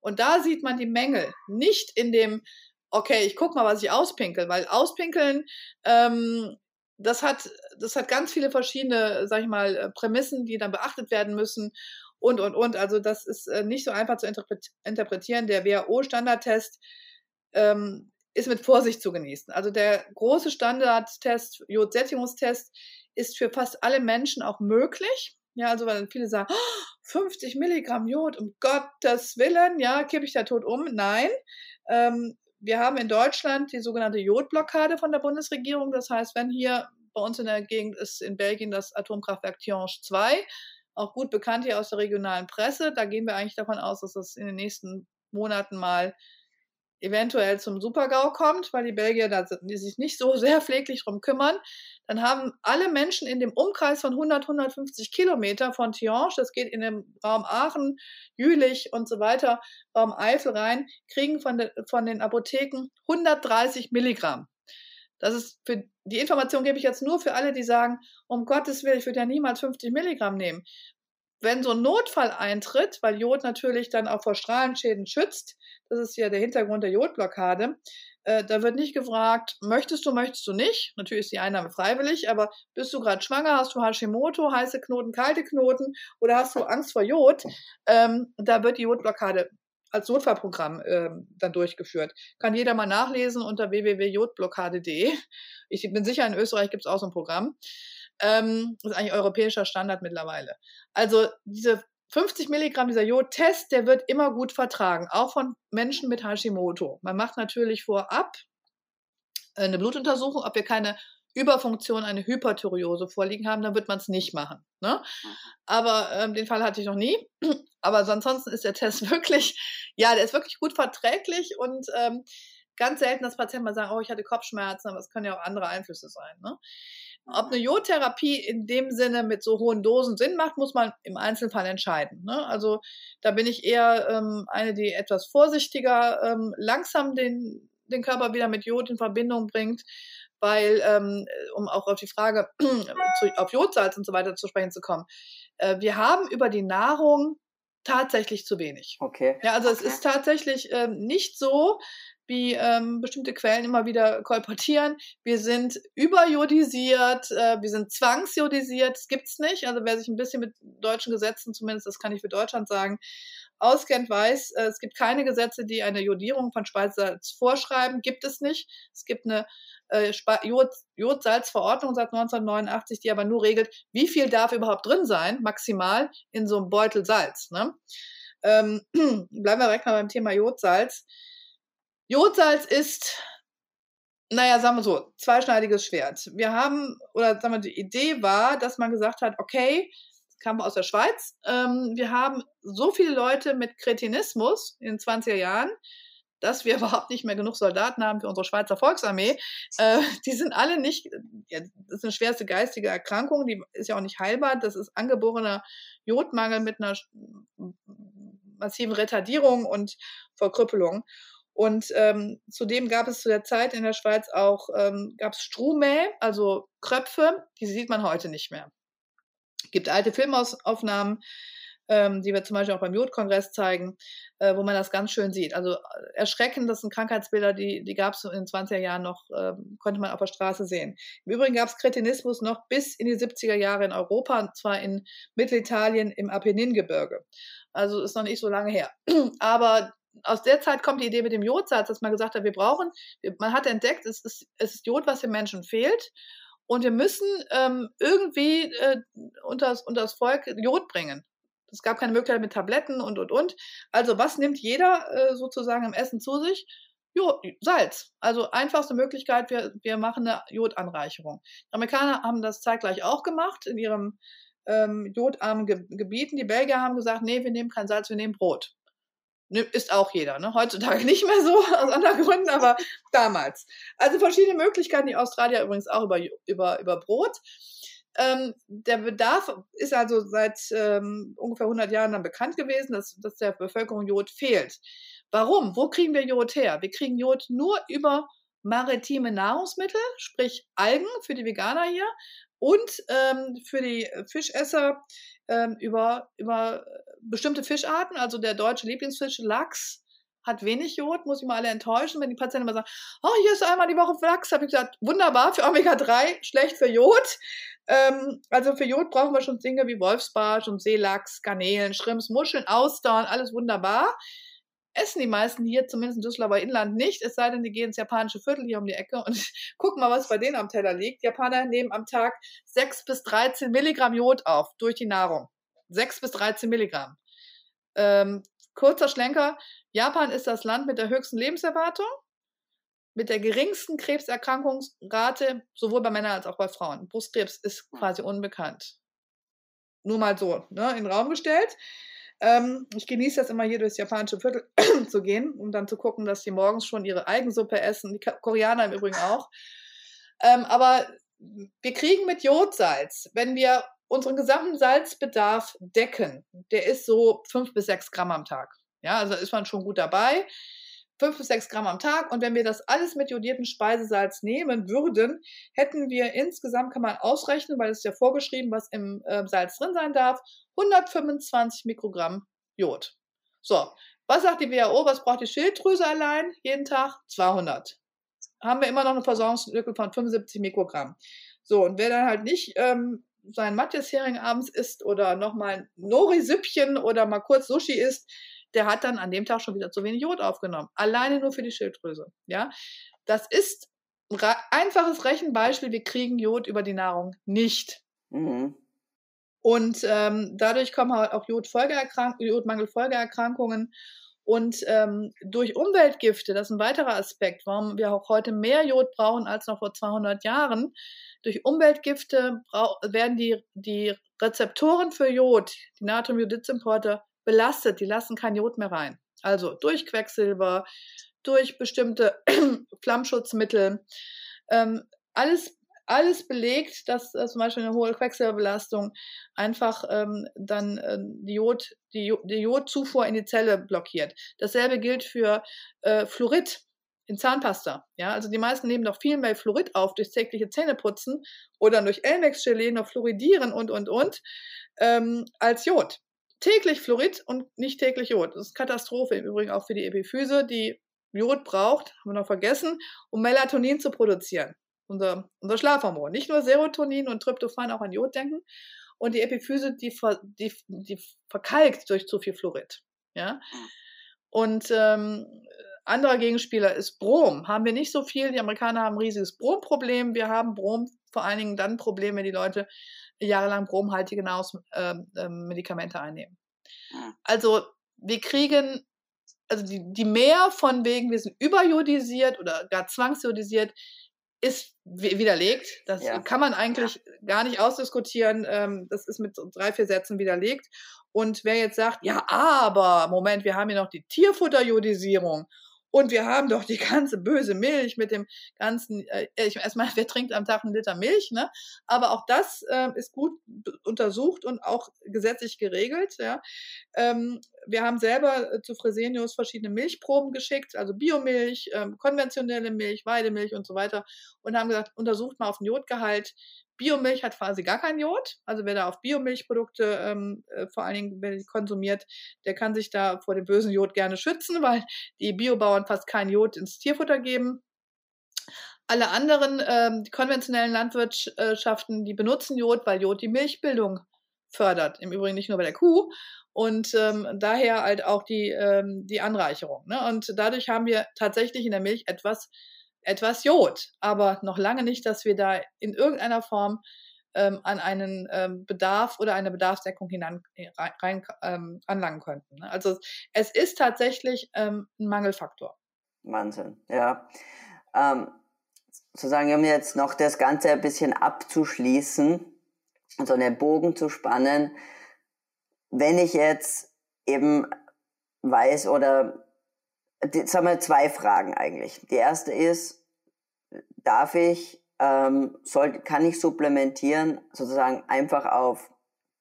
Und da sieht man die Mängel, nicht in dem, okay, ich guck mal, was ich auspinkel, weil auspinkeln, ähm, das hat, das hat ganz viele verschiedene, sag ich mal, äh, Prämissen, die dann beachtet werden müssen und, und, und. Also das ist äh, nicht so einfach zu interpretieren. Der WHO-Standardtest ähm, ist mit Vorsicht zu genießen. Also der große Standardtest, Jodsättigungstest, ist für fast alle Menschen auch möglich. Ja, also weil viele sagen, oh, 50 Milligramm Jod, um Gottes Willen, ja, kippe ich da tot um? Nein. Ähm, wir haben in Deutschland die sogenannte Jodblockade von der Bundesregierung. Das heißt, wenn hier bei uns in der Gegend ist in Belgien das Atomkraftwerk Tihange 2, auch gut bekannt hier aus der regionalen Presse, da gehen wir eigentlich davon aus, dass das in den nächsten Monaten mal eventuell zum Supergau kommt, weil die Belgier da die sich nicht so sehr pfleglich drum kümmern, dann haben alle Menschen in dem Umkreis von 100, 150 Kilometer von Tihange, das geht in den Raum Aachen, Jülich und so weiter, Raum Eifel rein, kriegen von, de, von den Apotheken 130 Milligramm. Das ist für die Information gebe ich jetzt nur für alle, die sagen, um Gottes Willen, ich würde ja niemals 50 Milligramm nehmen. Wenn so ein Notfall eintritt, weil Jod natürlich dann auch vor Strahlenschäden schützt, das ist ja der Hintergrund der Jodblockade, äh, da wird nicht gefragt, möchtest du, möchtest du nicht. Natürlich ist die Einnahme freiwillig, aber bist du gerade schwanger, hast du Hashimoto, heiße Knoten, kalte Knoten oder hast du Angst vor Jod? Ähm, da wird die Jodblockade als Notfallprogramm ähm, dann durchgeführt. Kann jeder mal nachlesen unter www.jodblockade.de. Ich bin sicher, in Österreich gibt es auch so ein Programm. Ähm, das ist eigentlich europäischer Standard mittlerweile. Also diese 50 Milligramm dieser Jodtest, der wird immer gut vertragen, auch von Menschen mit Hashimoto. Man macht natürlich vorab eine Blutuntersuchung, ob wir keine Überfunktion, eine Hyperthyreose vorliegen haben, dann wird man es nicht machen. Ne? Aber ähm, den Fall hatte ich noch nie. Aber ansonsten ist der Test wirklich, ja, der ist wirklich gut verträglich und ähm, ganz selten, dass Patienten mal sagen, oh, ich hatte Kopfschmerzen, aber es können ja auch andere Einflüsse sein. Ne? Ob eine Jodtherapie in dem Sinne mit so hohen Dosen Sinn macht, muss man im Einzelfall entscheiden. Ne? Also da bin ich eher ähm, eine, die etwas vorsichtiger ähm, langsam den, den Körper wieder mit Jod in Verbindung bringt, weil, ähm, um auch auf die Frage auf Jodsalz und so weiter zu sprechen zu kommen, äh, wir haben über die Nahrung tatsächlich zu wenig. Okay. Ja, also okay. es ist tatsächlich ähm, nicht so, wie ähm, bestimmte Quellen immer wieder kolportieren. Wir sind überjodisiert, äh, wir sind zwangsjodisiert, das gibt's nicht. Also wer sich ein bisschen mit deutschen Gesetzen, zumindest das kann ich für Deutschland sagen, auskennt, weiß, äh, es gibt keine Gesetze, die eine Jodierung von Speisesalz vorschreiben, gibt es nicht. Es gibt eine äh, Jod, Jodsalzverordnung seit 1989, die aber nur regelt, wie viel darf überhaupt drin sein, maximal in so einem Beutel Salz. Ne? Ähm, bleiben wir direkt mal beim Thema Jodsalz. Jodsalz ist, naja, sagen wir so, zweischneidiges Schwert. Wir haben, oder sagen wir, die Idee war, dass man gesagt hat, okay, kam aus der Schweiz, ähm, wir haben so viele Leute mit Kretinismus in den 20er Jahren, dass wir überhaupt nicht mehr genug Soldaten haben für unsere Schweizer Volksarmee. Äh, die sind alle nicht, ja, das ist eine schwerste geistige Erkrankung, die ist ja auch nicht heilbar. Das ist angeborener Jodmangel mit einer massiven Retardierung und Verkrüppelung. Und ähm, zudem gab es zu der Zeit in der Schweiz auch ähm, gab es Strumäh, also Kröpfe, die sieht man heute nicht mehr. Gibt alte Filmaufnahmen, ähm, die wir zum Beispiel auch beim Jodkongress zeigen, äh, wo man das ganz schön sieht. Also äh, erschreckend, das sind Krankheitsbilder, die, die gab es in den 20er Jahren noch, äh, konnte man auf der Straße sehen. Im Übrigen gab es Kretinismus noch bis in die 70er Jahre in Europa, und zwar in Mittelitalien im Apenningebirge. Also ist noch nicht so lange her. Aber aus der Zeit kommt die Idee mit dem Jodsatz, dass man gesagt hat, wir brauchen, man hat entdeckt, es ist, es ist Jod, was dem Menschen fehlt. Und wir müssen ähm, irgendwie äh, unter, das, unter das Volk Jod bringen. Es gab keine Möglichkeit mit Tabletten und, und, und. Also was nimmt jeder äh, sozusagen im Essen zu sich? Jo, Salz. Also einfachste Möglichkeit, wir, wir machen eine Jodanreicherung. Die Amerikaner haben das zeitgleich auch gemacht in ihrem ähm, jodarmen Ge Gebieten. Die Belgier haben gesagt, nee, wir nehmen kein Salz, wir nehmen Brot ist auch jeder. Ne? Heutzutage nicht mehr so, aus anderen Gründen, aber damals. Also verschiedene Möglichkeiten, die Australier übrigens auch über, über, über Brot. Ähm, der Bedarf ist also seit ähm, ungefähr 100 Jahren dann bekannt gewesen, dass, dass der Bevölkerung Jod fehlt. Warum? Wo kriegen wir Jod her? Wir kriegen Jod nur über maritime Nahrungsmittel, sprich Algen für die Veganer hier und ähm, für die Fischesser ähm, über, über bestimmte Fischarten, also der deutsche Lieblingsfisch Lachs, hat wenig Jod, muss ich mal alle enttäuschen, wenn die Patienten immer sagen, oh, hier ist einmal die Woche Lachs, habe ich gesagt, wunderbar für Omega-3, schlecht für Jod. Ähm, also für Jod brauchen wir schon Dinge wie Wolfsbarsch und Seelachs, Garnelen, Schrimps, Muscheln, Austern, alles wunderbar. Essen die meisten hier, zumindest in Düsseldorfer Inland, nicht, es sei denn, die gehen ins japanische Viertel hier um die Ecke und gucken mal, was bei denen am Teller liegt. Japaner nehmen am Tag 6 bis 13 Milligramm Jod auf durch die Nahrung. 6 bis 13 Milligramm. Ähm, kurzer Schlenker. Japan ist das Land mit der höchsten Lebenserwartung, mit der geringsten Krebserkrankungsrate, sowohl bei Männern als auch bei Frauen. Brustkrebs ist quasi unbekannt. Nur mal so ne, in den Raum gestellt. Ähm, ich genieße das immer hier durchs japanische Viertel zu gehen, um dann zu gucken, dass die morgens schon ihre Eigensuppe essen. Die Koreaner im Übrigen auch. Ähm, aber wir kriegen mit Jodsalz, wenn wir unseren gesamten Salzbedarf decken, der ist so fünf bis sechs Gramm am Tag. Ja, also ist man schon gut dabei. Fünf bis sechs Gramm am Tag. Und wenn wir das alles mit jodiertem Speisesalz nehmen würden, hätten wir insgesamt, kann man ausrechnen, weil es ist ja vorgeschrieben, was im äh, Salz drin sein darf, 125 Mikrogramm Jod. So, was sagt die WHO? Was braucht die Schilddrüse allein jeden Tag? 200. Haben wir immer noch eine Versorgungslücke von 75 Mikrogramm. So, und wer dann halt nicht ähm, sein Matthias-Hering abends isst oder nochmal ein Nori-Süppchen oder mal kurz Sushi isst, der hat dann an dem Tag schon wieder zu wenig Jod aufgenommen. Alleine nur für die Schilddrüse. Ja, das ist ein einfaches Rechenbeispiel. Wir kriegen Jod über die Nahrung nicht. Mhm. Und ähm, dadurch kommen halt auch Jodmangelfolgeerkrankungen. Und ähm, durch Umweltgifte, das ist ein weiterer Aspekt, warum wir auch heute mehr Jod brauchen als noch vor 200 Jahren, durch Umweltgifte werden die, die Rezeptoren für Jod, die Natriumjodidsimporter, belastet. Die lassen kein Jod mehr rein. Also durch Quecksilber, durch bestimmte Flammschutzmittel. Ähm, alles, alles belegt, dass äh, zum Beispiel eine hohe Quecksilberbelastung einfach ähm, dann äh, die, Jod, die, die Jodzufuhr in die Zelle blockiert. Dasselbe gilt für äh, Fluorid in Zahnpasta. Ja, also die meisten nehmen noch viel mehr Fluorid auf durch tägliche Zähneputzen oder durch Elmex-Gelee noch fluoridieren und, und, und, ähm, als Jod. Täglich Fluorid und nicht täglich Jod. Das ist Katastrophe im Übrigen auch für die Epiphyse, die Jod braucht, haben wir noch vergessen, um Melatonin zu produzieren. Unser, unser Schlafhormon. Nicht nur Serotonin und Tryptophan, auch an Jod denken. Und die Epiphyse, die, ver, die, die verkalkt durch zu viel Fluorid. Ja. Und ähm, anderer Gegenspieler ist Brom. Haben wir nicht so viel. Die Amerikaner haben ein riesiges Bromproblem. Wir haben Brom vor allen Dingen dann Probleme, wenn die Leute jahrelang bromhaltige Nahrungsmedikamente ähm, äh, einnehmen. Also wir kriegen, also die, die mehr von wegen, wir sind überjodisiert oder gar zwangsjodisiert, ist widerlegt. Das ja. kann man eigentlich ja. gar nicht ausdiskutieren. Ähm, das ist mit drei, vier Sätzen widerlegt. Und wer jetzt sagt, ja, aber, Moment, wir haben hier noch die Tierfutterjodisierung und wir haben doch die ganze böse Milch mit dem ganzen, äh, ich erstmal, wer trinkt am Tag einen Liter Milch, ne? Aber auch das äh, ist gut untersucht und auch gesetzlich geregelt. Ja? Ähm, wir haben selber äh, zu Fresenius verschiedene Milchproben geschickt, also Biomilch, ähm, konventionelle Milch, Weidemilch und so weiter, und haben gesagt, untersucht mal auf den Jodgehalt, Biomilch hat quasi gar kein Jod. Also wer da auf Biomilchprodukte ähm, äh, vor allen Dingen wer die konsumiert, der kann sich da vor dem bösen Jod gerne schützen, weil die Biobauern fast kein Jod ins Tierfutter geben. Alle anderen, ähm, die konventionellen Landwirtschaften, die benutzen Jod, weil Jod die Milchbildung fördert. Im Übrigen nicht nur bei der Kuh. Und ähm, daher halt auch die, ähm, die Anreicherung. Ne? Und dadurch haben wir tatsächlich in der Milch etwas etwas Jod, aber noch lange nicht, dass wir da in irgendeiner Form ähm, an einen ähm, Bedarf oder eine Bedarfsdeckung hinan, rein, ähm, anlangen könnten. Ne? Also es ist tatsächlich ähm, ein Mangelfaktor. Wahnsinn, ja. Ähm, sozusagen, um jetzt noch das Ganze ein bisschen abzuschließen, so einen Bogen zu spannen, wenn ich jetzt eben weiß oder Jetzt haben wir zwei Fragen eigentlich. Die erste ist, darf ich, ähm, soll, kann ich supplementieren sozusagen einfach auf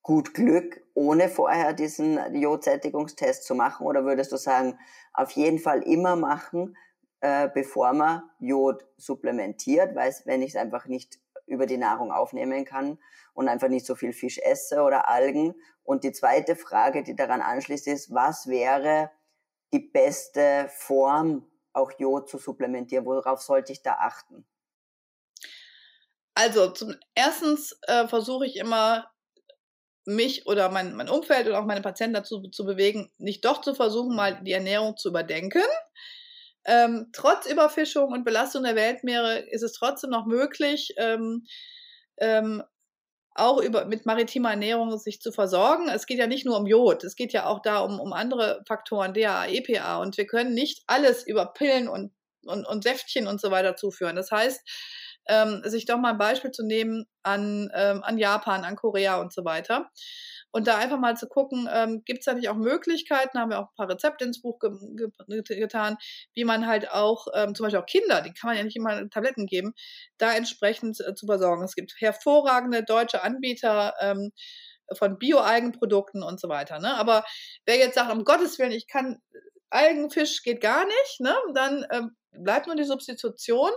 gut Glück, ohne vorher diesen Jodsättigungstest zu machen? Oder würdest du sagen, auf jeden Fall immer machen, äh, bevor man Jod supplementiert, weil wenn ich es einfach nicht über die Nahrung aufnehmen kann und einfach nicht so viel Fisch esse oder Algen. Und die zweite Frage, die daran anschließt, ist, was wäre die beste Form, auch Jod zu supplementieren? Worauf sollte ich da achten? Also zum erstens äh, versuche ich immer mich oder mein, mein Umfeld oder auch meine Patienten dazu zu bewegen, nicht doch zu versuchen, mal die Ernährung zu überdenken. Ähm, trotz Überfischung und Belastung der Weltmeere ist es trotzdem noch möglich, ähm, ähm, auch über, mit maritimer Ernährung sich zu versorgen. Es geht ja nicht nur um Jod, es geht ja auch da um, um andere Faktoren, DHA, EPA. Und wir können nicht alles über Pillen und, und, und Säftchen und so weiter zuführen. Das heißt, ähm, sich doch mal ein Beispiel zu nehmen an, ähm, an Japan, an Korea und so weiter. Und da einfach mal zu gucken, ähm, gibt es da nicht auch Möglichkeiten, haben wir auch ein paar Rezepte ins Buch ge ge getan, wie man halt auch, ähm, zum Beispiel auch Kinder, die kann man ja nicht immer Tabletten geben, da entsprechend äh, zu versorgen. Es gibt hervorragende deutsche Anbieter, ähm, von Bio-Algenprodukten und so weiter. Ne? Aber wer jetzt sagt, um Gottes Willen, ich kann Algenfisch geht gar nicht, ne? dann ähm, bleibt nur die Substitution.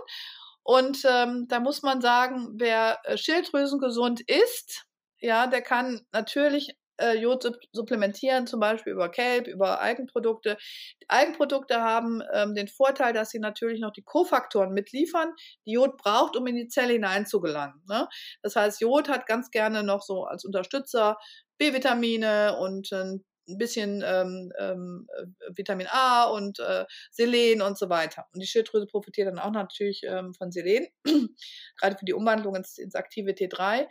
Und ähm, da muss man sagen, wer äh, Schilddrüsengesund ist, ja, der kann natürlich äh, Jod supplementieren, zum Beispiel über Kelp, über Algenprodukte. Algenprodukte haben ähm, den Vorteil, dass sie natürlich noch die Kofaktoren mitliefern, die Jod braucht, um in die Zelle hineinzugelangen. Ne? Das heißt, Jod hat ganz gerne noch so als Unterstützer B-Vitamine und ein bisschen ähm, ähm, Vitamin A und äh, Selen und so weiter. Und die Schilddrüse profitiert dann auch natürlich ähm, von Selen, gerade für die Umwandlung ins, ins aktive T3.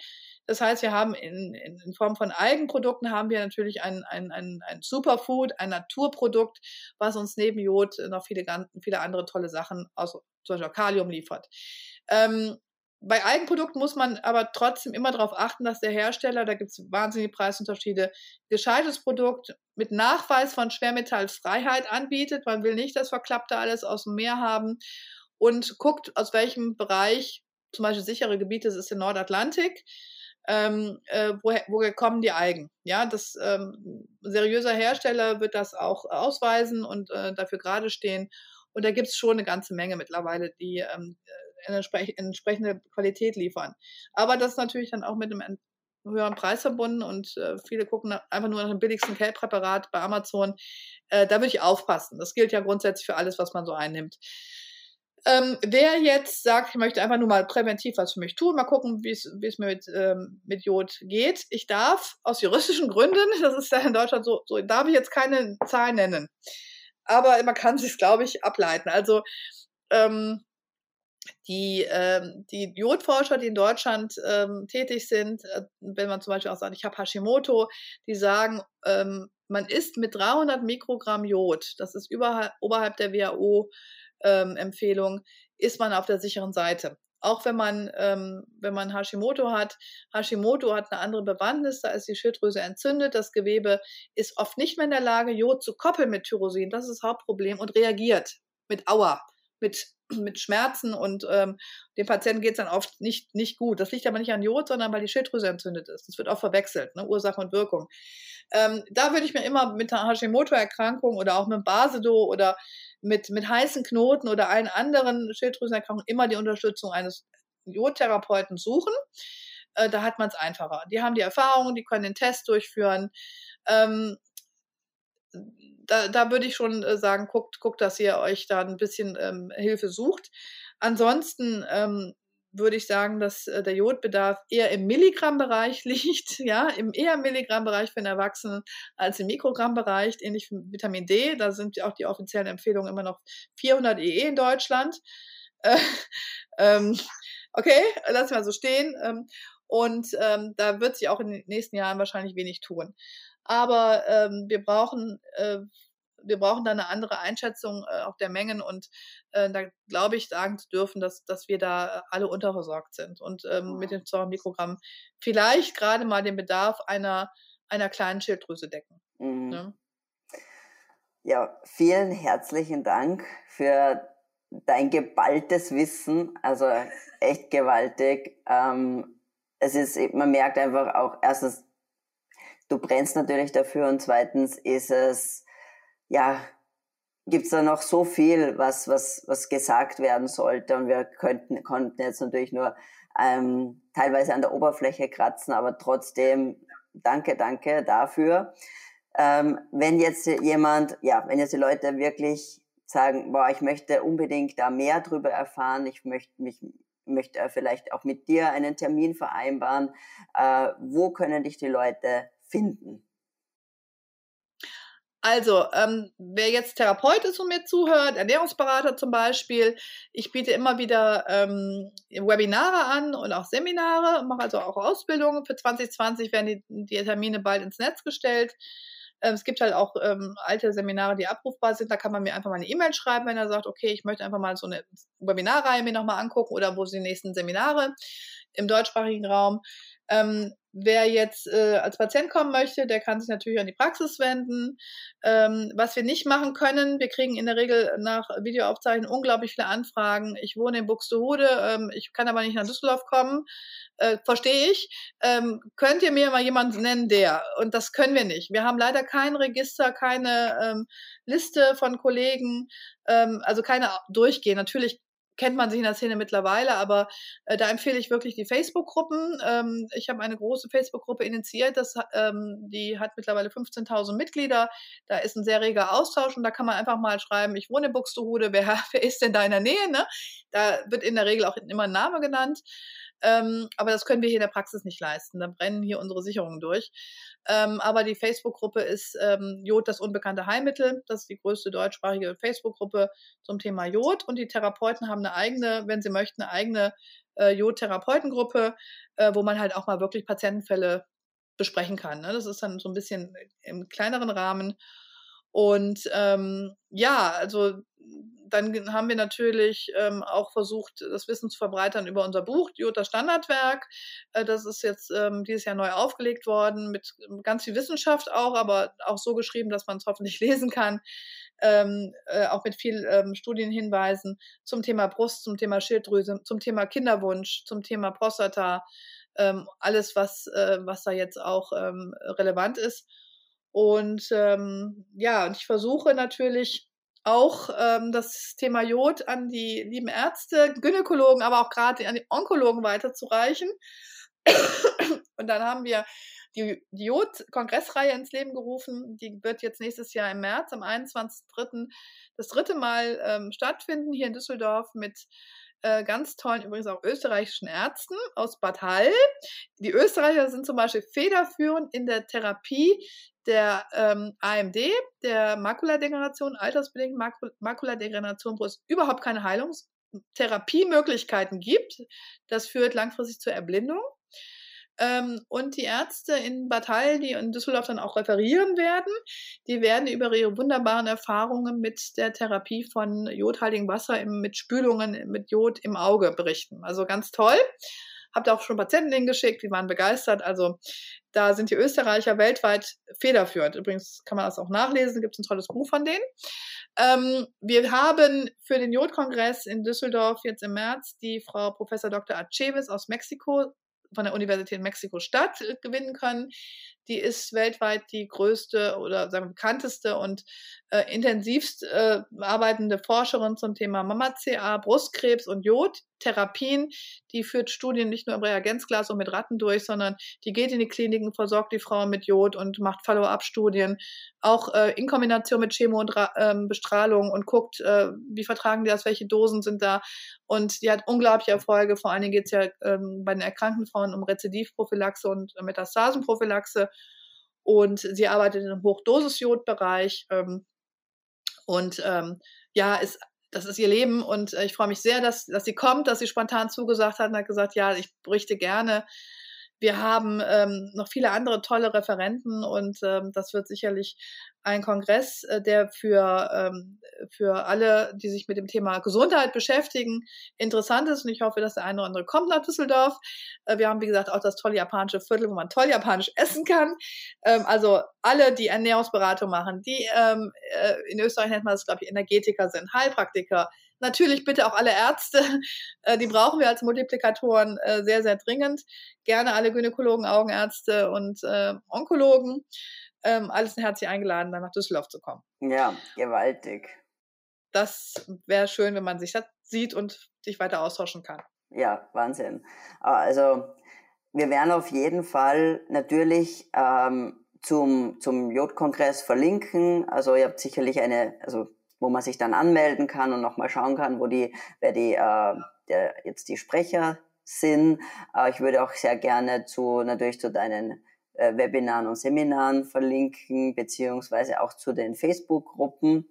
Das heißt, wir haben in, in, in Form von Eigenprodukten haben wir natürlich ein, ein, ein, ein Superfood, ein Naturprodukt, was uns neben Jod noch viele, viele andere tolle Sachen, aus, zum Beispiel Kalium liefert. Ähm, bei Eigenprodukten muss man aber trotzdem immer darauf achten, dass der Hersteller, da gibt es wahnsinnige Preisunterschiede, gescheites Produkt mit Nachweis von Schwermetallfreiheit anbietet. Man will nicht das Verklappte alles aus dem Meer haben und guckt, aus welchem Bereich, zum Beispiel sichere Gebiete, das ist der Nordatlantik, ähm, äh, woher, woher kommen die Eigen? Ja, das ähm, seriöser Hersteller wird das auch ausweisen und äh, dafür gerade stehen. Und da gibt es schon eine ganze Menge mittlerweile, die ähm, eine entsprechende Qualität liefern. Aber das ist natürlich dann auch mit einem höheren Preis verbunden und äh, viele gucken einfach nur nach dem billigsten Kellpräparat bei Amazon. Äh, da würde ich aufpassen. Das gilt ja grundsätzlich für alles, was man so einnimmt. Ähm, wer jetzt sagt, ich möchte einfach nur mal präventiv was für mich tun, mal gucken, wie es mir mit, ähm, mit Jod geht. Ich darf aus juristischen Gründen, das ist ja in Deutschland so, so darf ich jetzt keine Zahl nennen. Aber man kann sich, glaube ich, ableiten. Also ähm, die, ähm, die Jodforscher, die in Deutschland ähm, tätig sind, äh, wenn man zum Beispiel auch sagt, ich habe Hashimoto, die sagen, ähm, man isst mit 300 Mikrogramm Jod, das ist überhalb, oberhalb der WHO-Empfehlung, ähm, ist man auf der sicheren Seite. Auch wenn man, ähm, wenn man Hashimoto hat, Hashimoto hat eine andere Bewandtnis, da ist die Schilddrüse entzündet, das Gewebe ist oft nicht mehr in der Lage, Jod zu koppeln mit Tyrosin, das ist das Hauptproblem und reagiert mit Aua, mit mit Schmerzen und ähm, dem Patienten geht es dann oft nicht, nicht gut. Das liegt aber nicht an Jod, sondern weil die Schilddrüse entzündet ist. Das wird auch verwechselt, ne? Ursache und Wirkung. Ähm, da würde ich mir immer mit einer Hashimoto-Erkrankung oder auch mit Basedo oder mit, mit heißen Knoten oder allen anderen Schilddrüsenerkrankungen immer die Unterstützung eines Jodtherapeuten suchen. Äh, da hat man es einfacher. Die haben die Erfahrung, die können den Test durchführen. Ähm, da, da würde ich schon äh, sagen, guckt, guckt, dass ihr euch da ein bisschen ähm, Hilfe sucht. Ansonsten ähm, würde ich sagen, dass äh, der Jodbedarf eher im Milligrammbereich liegt, ja, im eher Milligrammbereich für den Erwachsenen als im Mikrogrammbereich, ähnlich wie Vitamin D. Da sind auch die offiziellen Empfehlungen immer noch 400 EE in Deutschland. Äh, ähm, okay, lassen wir so stehen. Ähm, und ähm, da wird sich auch in den nächsten Jahren wahrscheinlich wenig tun. Aber ähm, wir brauchen äh, wir brauchen da eine andere Einschätzung äh, auch der Mengen und äh, da glaube ich sagen zu dürfen, dass, dass wir da alle unterversorgt sind und ähm, mit den 200 Mikrogramm vielleicht gerade mal den Bedarf einer, einer kleinen Schilddrüse decken. Mhm. Ne? Ja, vielen herzlichen Dank für dein geballtes Wissen, also echt gewaltig. Ähm, es ist, man merkt einfach auch erstens, du brennst natürlich dafür und zweitens ist es, ja, gibt's da noch so viel, was, was, was gesagt werden sollte und wir könnten, konnten jetzt natürlich nur ähm, teilweise an der Oberfläche kratzen, aber trotzdem danke, danke dafür. Ähm, wenn jetzt jemand, ja, wenn jetzt die Leute wirklich sagen, boah, ich möchte unbedingt da mehr drüber erfahren, ich möchte mich möchte vielleicht auch mit dir einen Termin vereinbaren. Äh, wo können dich die Leute finden? Also, ähm, wer jetzt Therapeut ist und mir zuhört, Ernährungsberater zum Beispiel, ich biete immer wieder ähm, Webinare an und auch Seminare, mache also auch Ausbildungen. Für 2020 werden die, die Termine bald ins Netz gestellt. Ähm, es gibt halt auch ähm, alte Seminare, die abrufbar sind. Da kann man mir einfach mal eine E-Mail schreiben, wenn er sagt, okay, ich möchte einfach mal so eine Webinarreihe mir nochmal angucken oder wo sind die nächsten Seminare im deutschsprachigen Raum. Ähm, wer jetzt äh, als Patient kommen möchte, der kann sich natürlich an die Praxis wenden. Ähm, was wir nicht machen können, wir kriegen in der Regel nach Videoaufzeichnungen unglaublich viele Anfragen. Ich wohne in Buxtehude, ähm, ich kann aber nicht nach Düsseldorf kommen. Äh, Verstehe ich. Ähm, könnt ihr mir mal jemanden nennen, der? Und das können wir nicht. Wir haben leider kein Register, keine ähm, Liste von Kollegen, ähm, also keine durchgehen. Natürlich kennt man sich in der Szene mittlerweile, aber äh, da empfehle ich wirklich die Facebook-Gruppen. Ähm, ich habe eine große Facebook-Gruppe initiiert, das, ähm, die hat mittlerweile 15.000 Mitglieder. Da ist ein sehr reger Austausch und da kann man einfach mal schreiben, ich wohne in Buxtehude, wer, wer ist denn da in der Nähe? Ne? Da wird in der Regel auch immer ein Name genannt. Ähm, aber das können wir hier in der Praxis nicht leisten. Da brennen hier unsere Sicherungen durch. Ähm, aber die Facebook-Gruppe ist ähm, Jod, das unbekannte Heilmittel. Das ist die größte deutschsprachige Facebook-Gruppe zum Thema Jod. Und die Therapeuten haben eine eigene, wenn sie möchten, eine eigene äh, Jod-Therapeutengruppe, äh, wo man halt auch mal wirklich Patientenfälle besprechen kann. Ne? Das ist dann so ein bisschen im kleineren Rahmen. Und ähm, ja, also dann haben wir natürlich ähm, auch versucht, das Wissen zu verbreitern über unser Buch, Jota Standardwerk. Äh, das ist jetzt ähm, dieses Jahr neu aufgelegt worden, mit ganz viel Wissenschaft auch, aber auch so geschrieben, dass man es hoffentlich lesen kann. Ähm, äh, auch mit viel ähm, Studienhinweisen zum Thema Brust, zum Thema Schilddrüse, zum Thema Kinderwunsch, zum Thema Prostata, ähm, alles, was, äh, was da jetzt auch ähm, relevant ist. Und ähm, ja, und ich versuche natürlich auch ähm, das Thema Jod an die lieben Ärzte, Gynäkologen, aber auch gerade an die Onkologen weiterzureichen. Und dann haben wir die, Jod-Kongressreihe ins Leben gerufen. Die wird jetzt nächstes Jahr im März, am 21.03. das dritte Mal ähm, stattfinden hier in Düsseldorf mit äh, ganz tollen, übrigens auch österreichischen Ärzten aus Bad Hall. Die Österreicher sind zum Beispiel federführend in der Therapie der ähm, AMD, der Makuladegeneration, altersbedingt Makul Makuladegeneration, wo es überhaupt keine Heilungstherapiemöglichkeiten gibt. Das führt langfristig zur Erblindung. Ähm, und die Ärzte in Bad Hall, die in Düsseldorf dann auch referieren werden, die werden über ihre wunderbaren Erfahrungen mit der Therapie von jodhaltigem Wasser im, mit Spülungen mit Jod im Auge berichten. Also ganz toll. Habt auch schon Patienten hingeschickt, die waren begeistert. Also da sind die Österreicher weltweit federführend. Übrigens kann man das auch nachlesen, gibt es ein tolles Buch von denen. Ähm, wir haben für den Jodkongress in Düsseldorf jetzt im März die Frau Professor Dr. Aceves aus Mexiko von der Universität Mexiko-Stadt äh, gewinnen können. Die ist weltweit die größte oder sagen wir, bekannteste und äh, intensivst äh, arbeitende Forscherin zum Thema Mama-CA, Brustkrebs und Jodtherapien. Die führt Studien nicht nur im Reagenzglas und mit Ratten durch, sondern die geht in die Kliniken, versorgt die Frauen mit Jod und macht Follow-up-Studien, auch äh, in Kombination mit Chemo und ähm, Bestrahlung und guckt, äh, wie vertragen die das, welche Dosen sind da. Und die hat unglaubliche Erfolge. Vor allen Dingen geht es ja ähm, bei den erkrankten Frauen um Rezidivprophylaxe und Metastasenprophylaxe und sie arbeitet im Hochdosisjodbereich ähm, und ähm, ja, ist das ist ihr Leben und äh, ich freue mich sehr, dass, dass sie kommt, dass sie spontan zugesagt hat und hat gesagt, ja, ich berichte gerne. Wir haben ähm, noch viele andere tolle Referenten und ähm, das wird sicherlich ein Kongress, äh, der für, ähm, für alle, die sich mit dem Thema Gesundheit beschäftigen, interessant ist. Und ich hoffe, dass der eine oder andere kommt nach Düsseldorf. Äh, wir haben, wie gesagt, auch das tolle japanische Viertel, wo man toll japanisch essen kann. Ähm, also alle, die Ernährungsberatung machen, die ähm, äh, in Österreich nennt man das, glaube ich, Energetiker sind, Heilpraktiker. Natürlich bitte auch alle Ärzte, die brauchen wir als Multiplikatoren sehr, sehr dringend. Gerne alle Gynäkologen, Augenärzte und Onkologen ähm, alles herzlich eingeladen, dann nach Düsseldorf zu kommen. Ja, gewaltig. Das wäre schön, wenn man sich das sieht und sich weiter austauschen kann. Ja, Wahnsinn. Also wir werden auf jeden Fall natürlich ähm, zum, zum Jod-Kongress verlinken. Also ihr habt sicherlich eine, also wo man sich dann anmelden kann und nochmal schauen kann, wo die, wer die äh, der, jetzt die Sprecher sind. Äh, ich würde auch sehr gerne zu natürlich zu deinen äh, Webinaren und Seminaren verlinken, beziehungsweise auch zu den Facebook-Gruppen.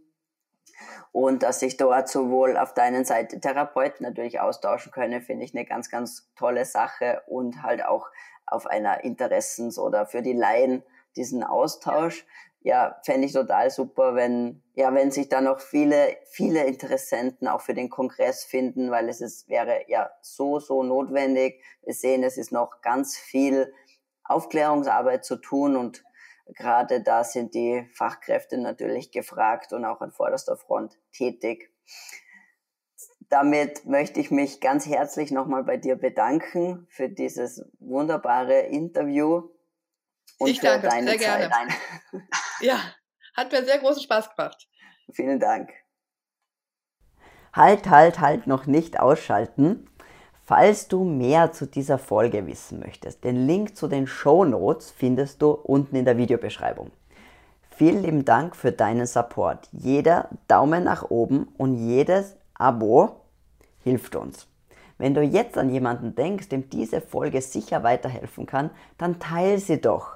Und dass sich dort sowohl auf deinen Seite Therapeuten natürlich austauschen können, finde ich eine ganz, ganz tolle Sache und halt auch auf einer Interessens- oder für die Laien diesen Austausch. Fände ich total super, wenn, ja, wenn sich da noch viele, viele Interessenten auch für den Kongress finden, weil es ist, wäre ja so, so notwendig. Wir sehen, es ist noch ganz viel Aufklärungsarbeit zu tun und gerade da sind die Fachkräfte natürlich gefragt und auch an vorderster Front tätig. Damit möchte ich mich ganz herzlich nochmal bei dir bedanken für dieses wunderbare Interview und ich für danke, deine sehr Zeit. Gerne. Ja, hat mir sehr großen Spaß gemacht. Vielen Dank. Halt, halt, halt, noch nicht ausschalten. Falls du mehr zu dieser Folge wissen möchtest, den Link zu den Show Notes findest du unten in der Videobeschreibung. Vielen lieben Dank für deinen Support. Jeder Daumen nach oben und jedes Abo hilft uns. Wenn du jetzt an jemanden denkst, dem diese Folge sicher weiterhelfen kann, dann teile sie doch.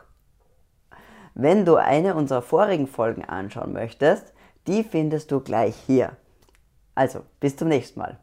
Wenn du eine unserer vorigen Folgen anschauen möchtest, die findest du gleich hier. Also, bis zum nächsten Mal.